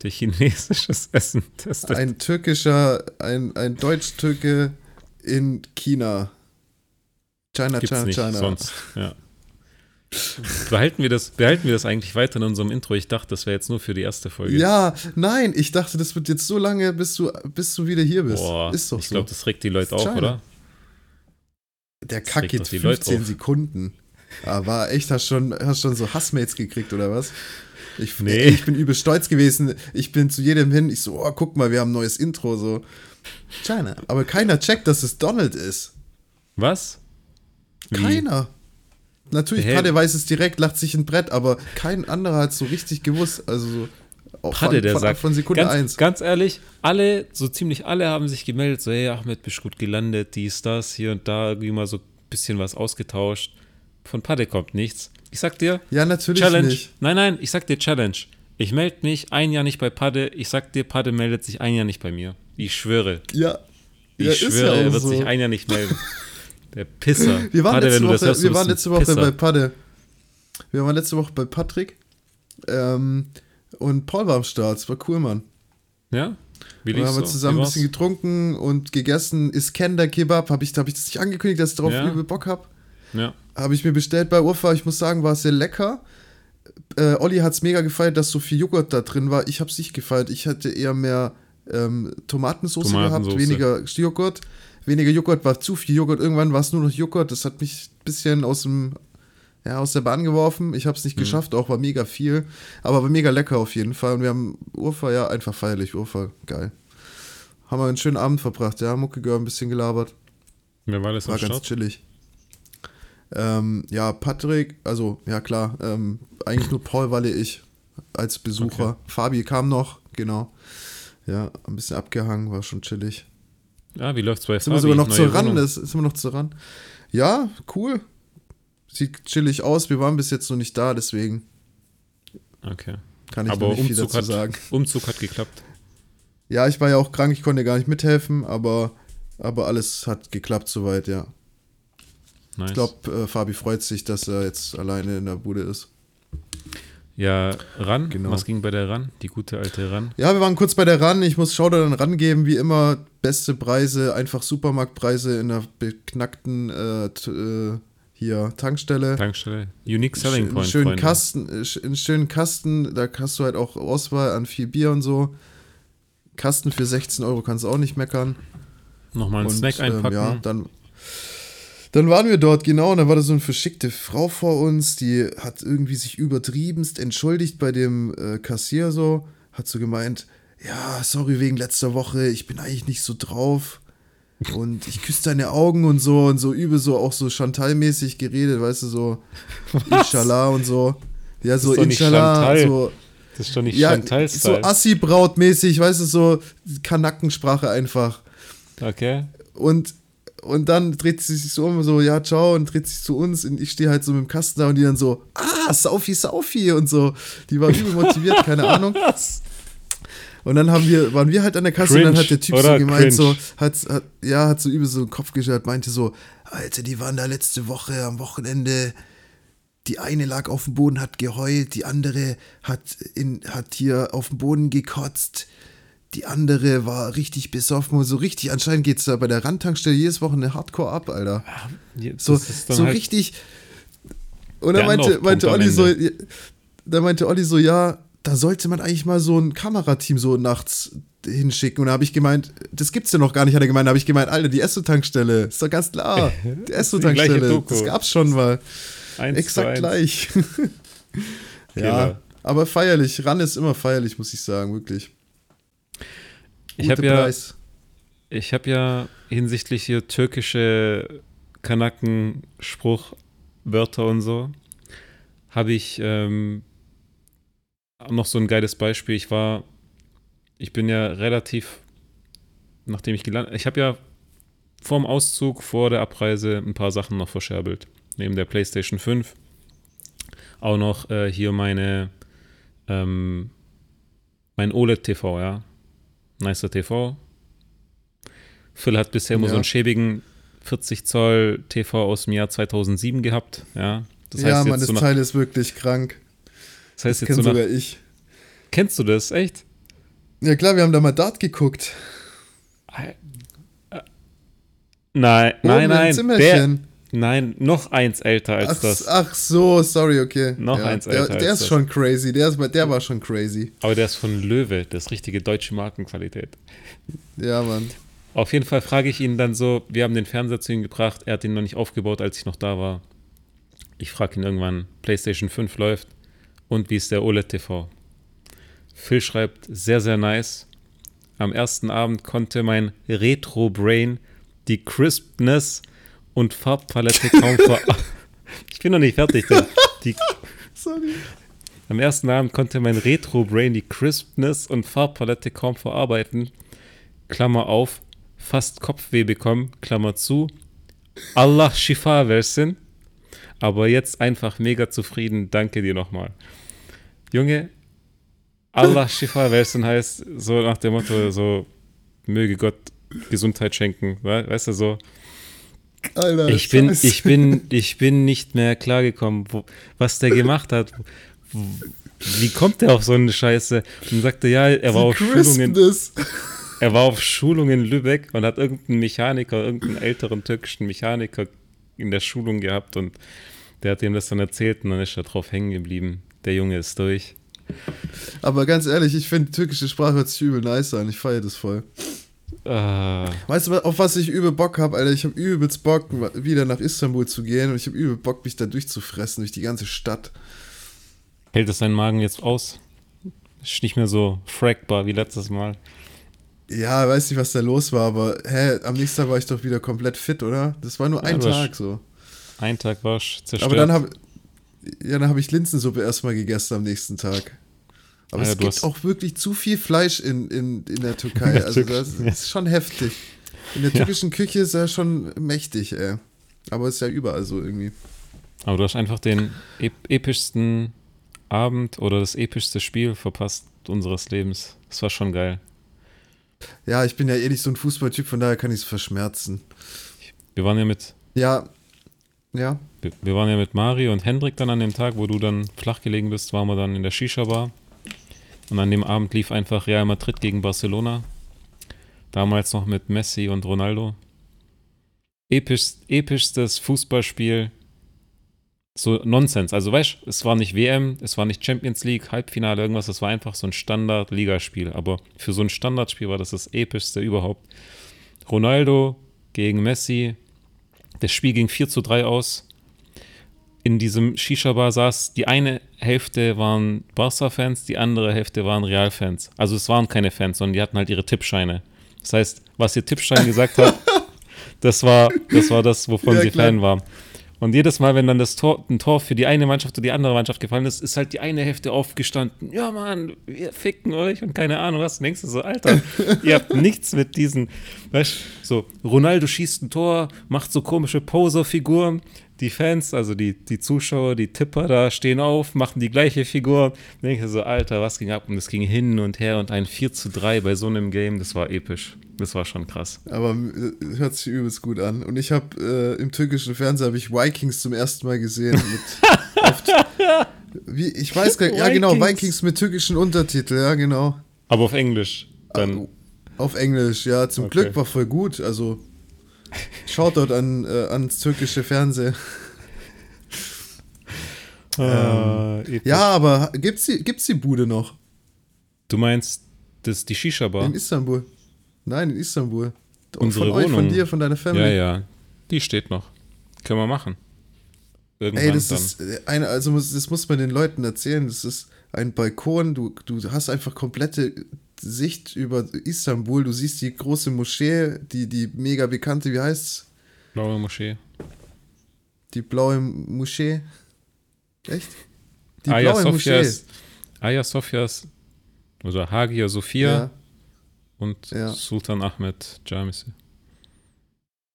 der chinesisches Essen testet. Ein türkischer, ein, ein Deutsch-Türke in China. China, Gibt's China, nicht China. Sonst, ja. Behalten wir, das, behalten wir das eigentlich weiter in unserem Intro? Ich dachte, das wäre jetzt nur für die erste Folge. Ja, nein, ich dachte, das wird jetzt so lange, bis du, bis du wieder hier bist. Boah, Ist doch ich so. glaube, das regt die Leute auf, oder? Der Kack geht 15 Sekunden. Aber echt, hast schon, hast schon so Hassmates gekriegt, oder was? Ich, nee. ich bin übel stolz gewesen. Ich bin zu jedem hin, ich so, oh, guck mal, wir haben ein neues Intro, so. China. Aber keiner checkt, dass es Donald ist. Was? Wie? Keiner. Natürlich, hey. Padde weiß es direkt, lacht sich ein Brett, aber kein anderer hat so richtig gewusst. Also so Padde, der von, sagt, von Sekunde ganz, 1. Ganz ehrlich, alle, so ziemlich alle haben sich gemeldet, so, hey, Ahmed, bist gut gelandet, dies, das, hier und da, irgendwie mal so ein bisschen was ausgetauscht. Von Padde kommt nichts. Ich sag dir, ja, natürlich Challenge. Nicht. Nein, nein, ich sag dir Challenge. Ich melde mich ein Jahr nicht bei Padde. Ich sag dir, Padde meldet sich ein Jahr nicht bei mir. Ich schwöre. Ja. Ich ja, schwöre, ja er wird so. sich ein Jahr nicht melden. Der Pisser. Wir waren Padde, letzte Woche, hörst, wir waren letzte Woche bei Padde. Wir waren letzte Woche bei Patrick. Ähm, und Paul war am Start. Es war cool, Mann. Ja? Wie wir haben so? zusammen ein bisschen getrunken und gegessen. Iskender Kebab. Habe ich, hab ich das nicht angekündigt, dass ich darauf ja. übel Bock habe? Ja. Habe ich mir bestellt bei Urfa. Ich muss sagen, war es sehr lecker. Äh, Olli hat es mega gefeiert, dass so viel Joghurt da drin war. Ich habe es nicht gefeiert. Ich hatte eher mehr ähm, Tomatensauce, gehabt, weniger Joghurt. Weniger Joghurt war zu viel Joghurt. Irgendwann war es nur noch Joghurt. Das hat mich ein bisschen aus dem ja, aus der Bahn geworfen. Ich habe es nicht mhm. geschafft, auch war mega viel. Aber war mega lecker auf jeden Fall. Und wir haben Urfa, ja, einfach feierlich. Urfa, geil. Haben wir einen schönen Abend verbracht, ja. Mucke gehört ein bisschen gelabert. Wer war das War ganz Start? chillig. Ähm, ja, Patrick, also, ja klar, ähm, eigentlich nur Paul, Walle, ich als Besucher. Okay. Fabi kam noch, genau. Ja, ein bisschen abgehangen, war schon chillig. Ja, wie läuft's bei sind Fabi? Wir sogar noch zu ran, das, sind wir noch zu ran. Ja, cool. Sieht chillig aus. Wir waren bis jetzt noch nicht da, deswegen. Okay. Kann ich Aber nicht Umzug viel dazu hat, sagen. Umzug hat geklappt. Ja, ich war ja auch krank, ich konnte gar nicht mithelfen, aber, aber alles hat geklappt soweit, ja. Nice. Ich glaube, äh, Fabi freut sich, dass er jetzt alleine in der Bude ist. Ja, RAN, genau. was ging bei der RAN? Die gute alte RAN? Ja, wir waren kurz bei der RAN. Ich muss Showdown rangeben, wie immer. Beste Preise, einfach Supermarktpreise in der beknackten äh, äh hier Tankstelle. Tankstelle. Unique Selling Point. Einen schönen Freunde. Kasten, äh, einen schönen Kasten, da hast du halt auch Auswahl an viel Bier und so. Kasten für 16 Euro kannst du auch nicht meckern. Nochmal einen und, Snack einpacken. Ähm, ja, dann, dann waren wir dort, genau, und da war da so eine verschickte Frau vor uns, die hat irgendwie sich übertriebenst entschuldigt bei dem äh, Kassier so, hat so gemeint, ja, sorry wegen letzter Woche, ich bin eigentlich nicht so drauf. Und ich küsse deine Augen und so und so übel so auch so Chantal-mäßig geredet, weißt du, so Was? Inshallah und so. Ja, so Inshallah, so. Das ist doch nicht ja, chantal -Style. So Assi-Braut-mäßig, weißt du, so Kanackensprache einfach. Okay. Und, und dann dreht sie sich so um, so, ja, ciao, und dreht sich zu uns. Und ich stehe halt so mit dem Kasten da und die dann so, ah, Saufi, Saufi und so. Die war übel motiviert, keine Ahnung. Und dann haben wir, waren wir halt an der Kasse Cringe, und dann hat der Typ so gemeint, Cringe. so, hat, hat, ja, hat so übel so den Kopf geschert, meinte so, Alter, die waren da letzte Woche am Wochenende. Die eine lag auf dem Boden, hat geheult, die andere hat, in, hat hier auf dem Boden gekotzt, die andere war richtig besoffen und so richtig. Anscheinend geht es da bei der Randtankstelle jedes Wochenende Hardcore ab, Alter. Ja, so so halt richtig. Und dann meinte, meinte Olli so, da meinte Olli so, ja, da sollte man eigentlich mal so ein Kamerateam so nachts hinschicken. Und da habe ich gemeint, das gibt's ja noch gar nicht, hat er gemeint. Da habe ich gemeint, Alter, die Esso-Tankstelle. Ist doch ganz klar. Die Esso-Tankstelle. Das gab's schon mal. Eins Exakt gleich. ja, aber feierlich. Ran ist immer feierlich, muss ich sagen, wirklich. Ich habe ja, ich habe ja hinsichtlich hier türkische Kanaken, Spruch, Wörter und so, habe ich ähm, noch so ein geiles Beispiel. Ich war, ich bin ja relativ, nachdem ich gelandet, ich habe ja vorm Auszug, vor der Abreise ein paar Sachen noch verscherbelt. Neben der PlayStation 5 auch noch äh, hier meine, ähm, mein OLED-TV, ja. Nicer TV. Phil hat bisher immer ja. so einen schäbigen 40 Zoll TV aus dem Jahr 2007 gehabt, ja. Das heißt ja, Mann, das so Teil ist wirklich krank. Das heißt das jetzt so sogar ich. Kennst du das, echt? Ja klar, wir haben da mal Dart geguckt. Nein, nein, nein. Der, nein, noch eins älter als ach, das. Ach so, sorry, okay. Noch ja, eins älter. Der, der ist das. schon crazy, der, ist, der war schon crazy. Aber der ist von Löwe, das ist richtige deutsche Markenqualität. Ja, Mann. Auf jeden Fall frage ich ihn dann so, wir haben den Fernseher zu ihm gebracht, er hat ihn noch nicht aufgebaut, als ich noch da war. Ich frage ihn irgendwann, PlayStation 5 läuft und wie ist der OLED-TV? Phil schreibt, sehr, sehr nice. Am ersten Abend konnte mein Retro-Brain die Crispness und Farbpalette kaum ver... ich bin noch nicht fertig. Die, Sorry. Am ersten Abend konnte mein Retro-Brain die Crispness und Farbpalette kaum verarbeiten. Klammer auf, fast Kopfweh bekommen, Klammer zu. Allah Shifa versen. Aber jetzt einfach mega zufrieden. Danke dir nochmal. Junge, Allah Shifa versen heißt so nach dem Motto, so möge Gott Gesundheit schenken. Weißt du so? Alter, ich bin, ich bin, ich bin nicht mehr klargekommen, wo, was der gemacht hat. Wie kommt der auf so eine Scheiße? Und sagte, ja, er war auf Schulungen. Er war auf Schulung in Lübeck und hat irgendeinen Mechaniker, irgendeinen älteren türkischen Mechaniker in der Schulung gehabt und der hat ihm das dann erzählt und dann ist er drauf hängen geblieben. Der Junge ist durch. Aber ganz ehrlich, ich finde türkische Sprache hört sich übel nice an. Ich feiere das voll. Uh. Weißt du, auf was ich übel Bock habe, Alter? Ich habe übelst Bock, wieder nach Istanbul zu gehen und ich habe übel Bock, mich da durchzufressen durch die ganze Stadt. Hält es deinen Magen jetzt aus? Ist nicht mehr so frackbar wie letztes Mal. Ja, weiß nicht, was da los war, aber hä, am nächsten Tag war ich doch wieder komplett fit, oder? Das war nur ja, ein Tag so. Ein Tag war ich zerstört. Aber dann habe ja, dann habe ich Linsensuppe erstmal gegessen am nächsten Tag. Aber ja, es gibt auch wirklich zu viel Fleisch in, in, in der Türkei. In der also das ja. ist schon heftig. In der türkischen ja. Küche ist er schon mächtig, ey. Aber es ist ja überall so irgendwie. Aber du hast einfach den ep epischsten Abend oder das epischste Spiel verpasst unseres Lebens. Das war schon geil. Ja, ich bin ja eh nicht so ein Fußballtyp, von daher kann ich es verschmerzen. Wir waren ja mit. Ja. Ja. Wir, wir, waren ja mit Mario und Hendrik dann an dem Tag, wo du dann flach gelegen bist, waren wir dann in der Shisha-Bar. Und an dem Abend lief einfach Real Madrid gegen Barcelona. Damals noch mit Messi und Ronaldo. Episch, epischstes Fußballspiel. So Nonsens. Also weißt es war nicht WM, es war nicht Champions League, Halbfinale, irgendwas. Es war einfach so ein Standard-Ligaspiel. Aber für so ein Standardspiel war das das epischste überhaupt. Ronaldo gegen Messi. Das Spiel ging 4 zu 3 aus in diesem Shisha-Bar saß, die eine Hälfte waren Barca-Fans, die andere Hälfte waren Real-Fans. Also es waren keine Fans, sondern die hatten halt ihre Tippscheine. Das heißt, was ihr Tippschein gesagt hat, das war, das war das, wovon ja, sie klar. Fan waren. Und jedes Mal, wenn dann das Tor, ein Tor für die eine Mannschaft oder die andere Mannschaft gefallen ist, ist halt die eine Hälfte aufgestanden. Ja, Mann, wir ficken euch und keine Ahnung was. denkst du so, Alter, ihr habt nichts mit diesen, weißt du, so, Ronaldo schießt ein Tor, macht so komische Poser-Figuren die Fans, also die, die Zuschauer, die Tipper da stehen auf, machen die gleiche Figur. Denke so, Alter, was ging ab? Und es ging hin und her und ein 4 zu 3 bei so einem Game, das war episch. Das war schon krass. Aber äh, hört sich übelst gut an. Und ich habe äh, im türkischen Fernsehen ich Vikings zum ersten Mal gesehen. wie, ich weiß gar nicht, ja genau, Vikings mit türkischen Untertitel, ja genau. Aber auf Englisch dann. Auf Englisch, ja, zum okay. Glück war voll gut. Also Shoutout an, äh, ans türkische Fernsehen. Ah, ähm, ja, aber gibt's die, gibt's die Bude noch? Du meinst das die Shisha-Bar? In Istanbul. Nein, in Istanbul. Unsere von Wohnung. euch, von dir, von deiner Family. Ja, ja. Die steht noch. Können wir machen. Irgendwann Ey, das dann. ist eine, also das muss man den Leuten erzählen. Das ist ein Balkon. Du, du hast einfach komplette Sicht über Istanbul. Du siehst die große Moschee, die, die mega bekannte, wie heißt's? Blaue Moschee. Die blaue Moschee. Echt? Die Aya blaue Sophias, Moschee. Aya Sophias oder Hagia Sophia ja. und ja. Sultan Ahmed Jamisi.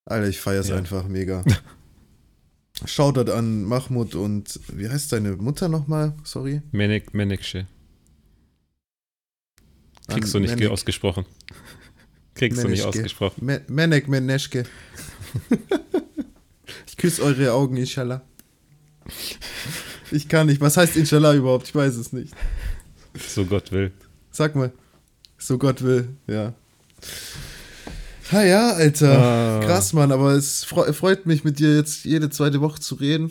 Alter, ich feier's ja. einfach mega. Shoutout an Mahmoud und wie heißt deine Mutter nochmal? Sorry. Menek Menekşe. Kriegst du nicht Menek. ausgesprochen. Kriegst Meneschke. du nicht ausgesprochen. Me Menek Meneschke. ich küsse eure Augen, Inshallah. Ich kann nicht. Was heißt Inshallah überhaupt? Ich weiß es nicht. So Gott will. Sag mal. So Gott will, ja. Ha ja, Alter. Ah. Krass, Mann, aber es freut mich, mit dir jetzt jede zweite Woche zu reden.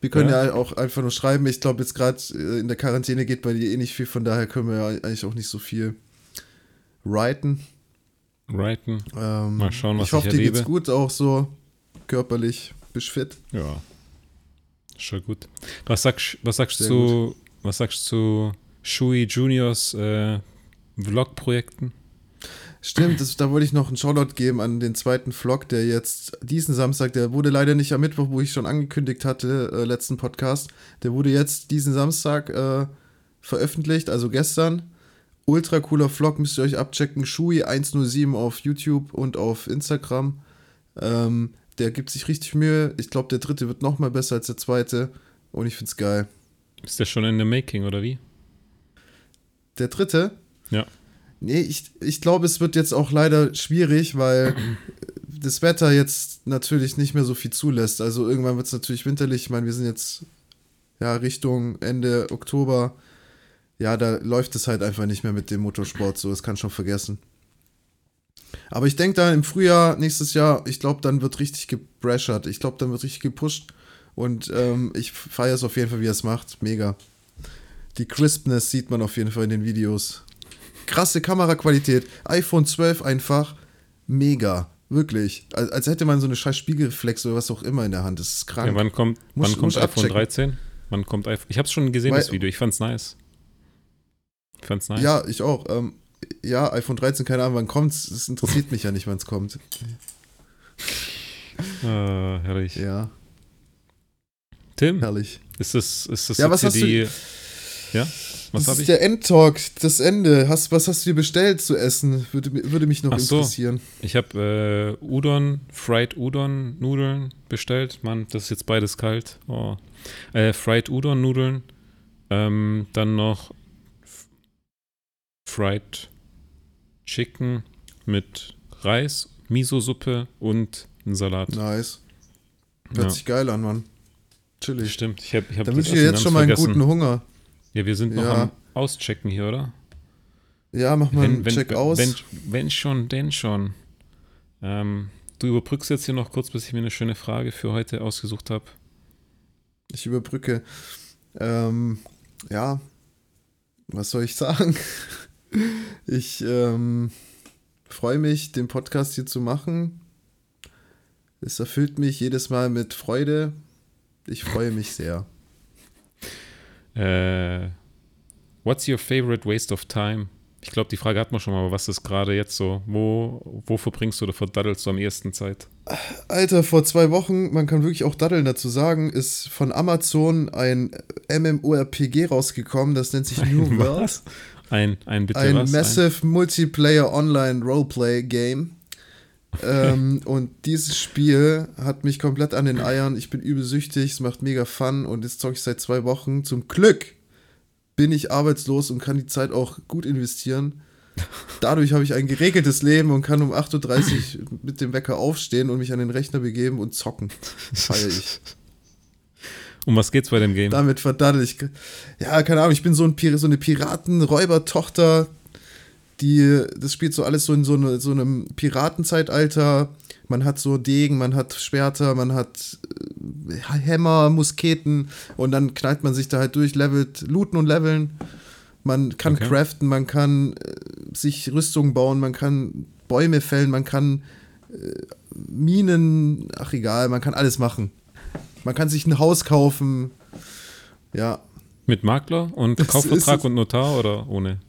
Wir können ja, ja auch einfach nur schreiben. Ich glaube, jetzt gerade äh, in der Quarantäne geht bei dir eh nicht viel, von daher können wir ja eigentlich auch nicht so viel writen. Writen. Ähm, Mal schauen, was ich hoffe, ich dir geht's gut, auch so körperlich. Bist fit? Ja. Schon gut. Was sagst, was sagst du, was sagst du zu Shui Juniors äh, Vlog-Projekten? Stimmt, das, da wollte ich noch einen Shoutout geben an den zweiten Vlog, der jetzt diesen Samstag, der wurde leider nicht am Mittwoch, wo ich schon angekündigt hatte, äh, letzten Podcast, der wurde jetzt diesen Samstag äh, veröffentlicht, also gestern. Ultra cooler Vlog, müsst ihr euch abchecken. Shui107 auf YouTube und auf Instagram. Ähm, der gibt sich richtig Mühe. Ich glaube, der dritte wird noch mal besser als der zweite. Und ich finde es geil. Ist der schon in the making, oder wie? Der dritte? Ja. Nee, ich, ich glaube, es wird jetzt auch leider schwierig, weil das Wetter jetzt natürlich nicht mehr so viel zulässt. Also irgendwann wird es natürlich winterlich. Ich meine, wir sind jetzt ja Richtung Ende Oktober. Ja, da läuft es halt einfach nicht mehr mit dem Motorsport so. Das kann schon vergessen. Aber ich denke da im Frühjahr nächstes Jahr, ich glaube, dann wird richtig gebrashert. Ich glaube, dann wird richtig gepusht. Und ähm, ich feiere es auf jeden Fall, wie er es macht. Mega. Die Crispness sieht man auf jeden Fall in den Videos. Krasse Kameraqualität. iPhone 12 einfach mega. Wirklich. Als, als hätte man so eine scheiß Spiegelreflex oder was auch immer in der Hand. Das ist krank. Ja, wann kommt, muss, wann kommt iPhone abchecken. 13? Wann kommt iPhone? Ich habe es schon gesehen, Weil, das Video. Ich fand's nice. Ich fand's nice. Ja, ich auch. Ähm, ja, iPhone 13, keine Ahnung, wann kommt's. Das interessiert mich ja nicht, wann es kommt. Ah, herrlich. Ja. Tim? Herrlich. Ist das, ist das ja, was hast die. Du, ja? Was das ist ich? der Endtalk, das Ende. Hast, was hast du dir bestellt zu essen? Würde, würde mich noch Ach so. interessieren. Ich habe äh, Udon, Fried Udon Nudeln bestellt. Mann, das ist jetzt beides kalt. Oh. Äh, Fried Udon Nudeln. Ähm, dann noch Fried Chicken mit Reis, Miso-Suppe und ein Salat. Nice. Hört ja. sich geil an, Mann. Chillig. Stimmt. Ich hab, ich hab wünsche ich dir jetzt schon mal einen guten Hunger. Ja, wir sind noch ja. am Auschecken hier, oder? Ja, mach mal wenn, einen Check aus. Wenn, wenn schon, denn schon. Ähm, du überbrückst jetzt hier noch kurz, bis ich mir eine schöne Frage für heute ausgesucht habe. Ich überbrücke. Ähm, ja, was soll ich sagen? Ich ähm, freue mich, den Podcast hier zu machen. Es erfüllt mich jedes Mal mit Freude. Ich freue mich sehr. Äh, what's your favorite waste of time? Ich glaube, die Frage hat man schon mal, aber was ist gerade jetzt so? Wo, wo verbringst du oder verdaddelst du am ehesten Zeit? Alter, vor zwei Wochen, man kann wirklich auch daddeln dazu sagen, ist von Amazon ein MMORPG rausgekommen, das nennt sich New World. Ein, ein bitte Ein was? Massive ein? Multiplayer Online Roleplay Game. ähm, und dieses Spiel hat mich komplett an den Eiern. Ich bin übelsüchtig, es macht mega Fun und jetzt zocke ich seit zwei Wochen. Zum Glück bin ich arbeitslos und kann die Zeit auch gut investieren. Dadurch habe ich ein geregeltes Leben und kann um 8.30 Uhr mit dem Wecker aufstehen und mich an den Rechner begeben und zocken. Feier ich. Um was geht's bei dem Game? Damit verdaddel ich. Ja, keine Ahnung, ich bin so, ein, so eine Piraten-Räuber-Tochter, die, das spielt so alles so in so, eine, so einem Piratenzeitalter. Man hat so Degen, man hat Schwerter, man hat äh, Hämmer, Musketen und dann knallt man sich da halt durch, levelt, looten und leveln. Man kann okay. craften, man kann äh, sich Rüstungen bauen, man kann Bäume fällen, man kann äh, Minen, ach egal, man kann alles machen. Man kann sich ein Haus kaufen. Ja. Mit Makler und das Kaufvertrag und Notar oder ohne?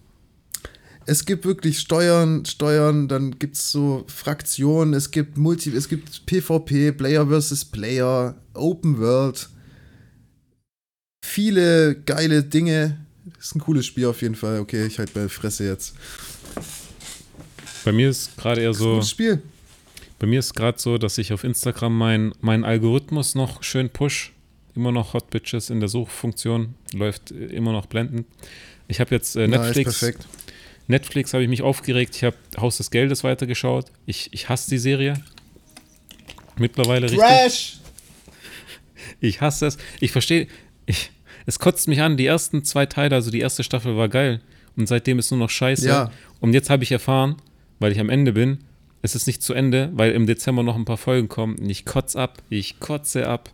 Es gibt wirklich Steuern, Steuern, dann gibt es so Fraktionen, es gibt Multi, es gibt PvP, Player versus Player, Open World. Viele geile Dinge. Ist ein cooles Spiel auf jeden Fall. Okay, ich halt bei Fresse jetzt. Bei mir ist gerade eher so. Ist Spiel. Bei mir ist gerade so, dass ich auf Instagram meinen mein Algorithmus noch schön push. Immer noch Hot Bitches in der Suchfunktion. Läuft immer noch blendend. Ich habe jetzt äh, Netflix. Nice, Netflix habe ich mich aufgeregt. Ich habe Haus des Geldes weitergeschaut. Ich, ich hasse die Serie. Mittlerweile Trash. richtig. Ich hasse es. Ich verstehe. Ich, es kotzt mich an. Die ersten zwei Teile, also die erste Staffel war geil. Und seitdem ist nur noch scheiße. Ja. Und jetzt habe ich erfahren, weil ich am Ende bin, es ist nicht zu Ende, weil im Dezember noch ein paar Folgen kommen. Und ich kotze ab. Ich kotze ab.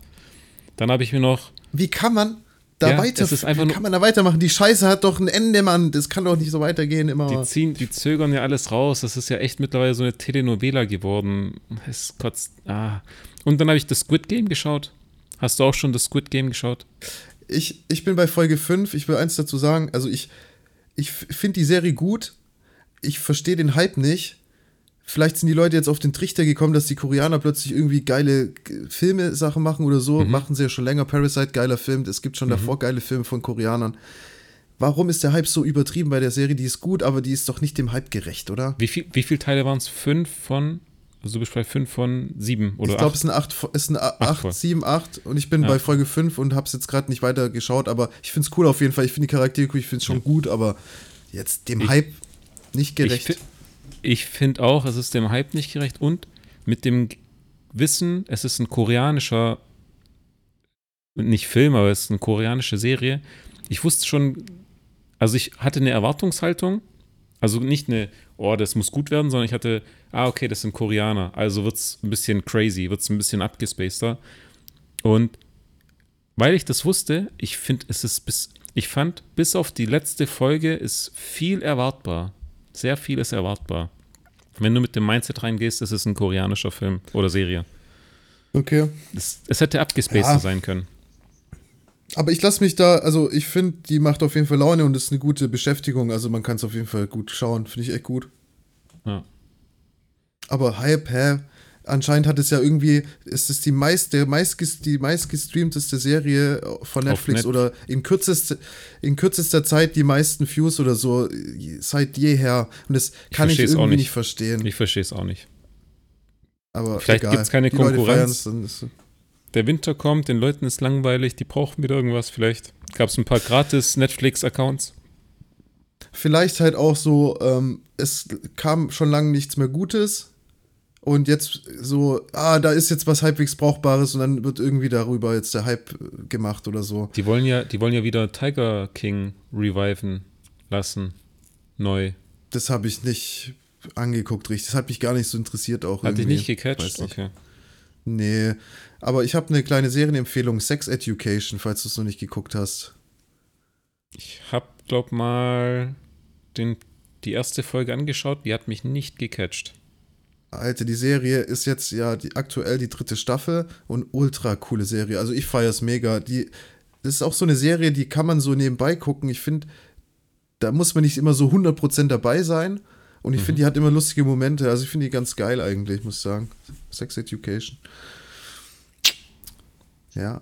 Dann habe ich mir noch. Wie kann man da ja, weiter? wie kann man da weitermachen? Die Scheiße hat doch ein Ende, Mann. Das kann doch nicht so weitergehen immer. Die ziehen, die zögern ja alles raus. Das ist ja echt mittlerweile so eine Telenovela geworden. Es kotzt. Ah. Und dann habe ich das Squid Game geschaut. Hast du auch schon das Squid Game geschaut? Ich, ich bin bei Folge 5. Ich will eins dazu sagen. Also ich, ich finde die Serie gut. Ich verstehe den Hype nicht vielleicht sind die Leute jetzt auf den Trichter gekommen, dass die Koreaner plötzlich irgendwie geile Filme Sachen machen oder so. Mhm. Machen sie ja schon länger. Parasite, geiler Film. Es gibt schon mhm. davor geile Filme von Koreanern. Warum ist der Hype so übertrieben bei der Serie? Die ist gut, aber die ist doch nicht dem Hype gerecht, oder? Wie, viel, wie viele Teile waren es? Fünf von also du bist bei 5 von 7 oder Ich glaube, es sind 8, 7, 8 und ich bin ja. bei Folge 5 und habe es jetzt gerade nicht weiter geschaut, aber ich finde es cool auf jeden Fall. Ich finde die Charaktere cool, ich finde es schon ja. gut, aber jetzt dem ich, Hype nicht gerecht. Ich, ich finde auch, es ist dem Hype nicht gerecht und mit dem Wissen, es ist ein koreanischer, nicht Film, aber es ist eine koreanische Serie. Ich wusste schon, also ich hatte eine Erwartungshaltung, also nicht eine, oh, das muss gut werden, sondern ich hatte ah, okay, das sind Koreaner, also wird es ein bisschen crazy, wird es ein bisschen abgespaceder. Und weil ich das wusste, ich finde, es ist bis, ich fand, bis auf die letzte Folge ist viel erwartbar. Sehr viel ist erwartbar. Wenn du mit dem Mindset reingehst, ist es ein koreanischer Film oder Serie. Okay. Es, es hätte abgespaced ja. sein können. Aber ich lasse mich da, also ich finde, die macht auf jeden Fall Laune und ist eine gute Beschäftigung. Also man kann es auf jeden Fall gut schauen. Finde ich echt gut. Ja. Aber Hype, hä? Anscheinend hat es ja irgendwie, ist es die meist, der meist, die meistgestreamteste Serie von Netflix Net oder in kürzester, in kürzester Zeit die meisten Views oder so seit jeher. Und das ich kann ich irgendwie nicht. nicht. verstehen. Ich verstehe es auch nicht. Aber vielleicht gibt es keine die Konkurrenz. Der Winter kommt, den Leuten ist langweilig, die brauchen wieder irgendwas. Vielleicht gab es ein paar gratis Netflix-Accounts. Vielleicht halt auch so, ähm, es kam schon lange nichts mehr Gutes und jetzt so, ah, da ist jetzt was halbwegs Brauchbares und dann wird irgendwie darüber jetzt der Hype gemacht oder so. Die wollen ja, die wollen ja wieder Tiger King reviven lassen. Neu. Das habe ich nicht angeguckt, richtig. Das hat mich gar nicht so interessiert auch. Hat dich nicht gecatcht? Nicht. Okay. Nee. Aber ich habe eine kleine Serienempfehlung, Sex Education, falls du es noch nicht geguckt hast. Ich habe, glaub mal, den, die erste Folge angeschaut, die hat mich nicht gecatcht. Alter, die Serie ist jetzt ja die, aktuell die dritte Staffel und ultra coole Serie. Also ich feiere es mega. Die, das ist auch so eine Serie, die kann man so nebenbei gucken. Ich finde, da muss man nicht immer so 100% dabei sein. Und ich mhm. finde, die hat immer lustige Momente. Also ich finde die ganz geil eigentlich, muss ich sagen. Sex Education. Ja.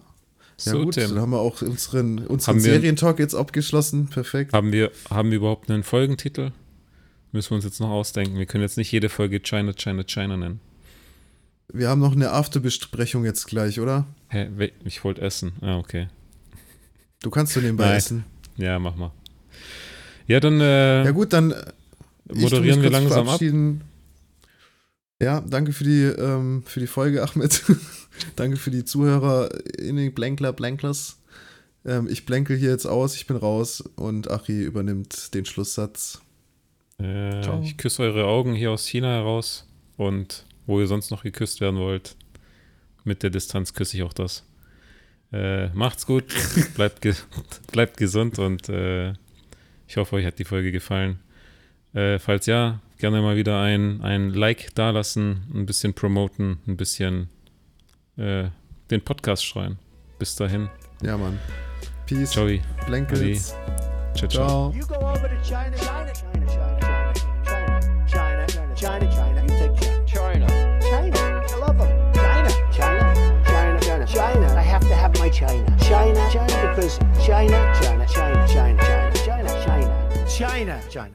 Ja so, gut, Tim. dann haben wir auch unseren, unseren Serientalk jetzt abgeschlossen. Perfekt. Haben wir, haben wir überhaupt einen Folgentitel? Müssen wir uns jetzt noch ausdenken. Wir können jetzt nicht jede Folge China, China, China nennen. Wir haben noch eine Afterbesprechung jetzt gleich, oder? Hä? Ich wollte essen. Ah, okay. Du kannst du nebenbei Nein. essen. Ja, mach mal. Ja, dann. Äh, ja, gut, dann. Moderieren wir langsam ab. Ja, danke für die, ähm, für die Folge, Ahmed. danke für die Zuhörer in den Blankler, Blanklers. Ähm, ich blänkel hier jetzt aus, ich bin raus und Achi übernimmt den Schlusssatz. Äh, ich küsse eure Augen hier aus China heraus und wo ihr sonst noch geküsst werden wollt. Mit der Distanz küsse ich auch das. Äh, macht's gut, bleibt, ge bleibt gesund und äh, ich hoffe, euch hat die Folge gefallen. Äh, falls ja, gerne mal wieder ein, ein Like dalassen, ein bisschen promoten, ein bisschen äh, den Podcast schreien. Bis dahin. Ja, Mann. Peace. Ciao. Blankets. Ciao, ciao. ciao. China, China, China, China, China, China, China, China, China.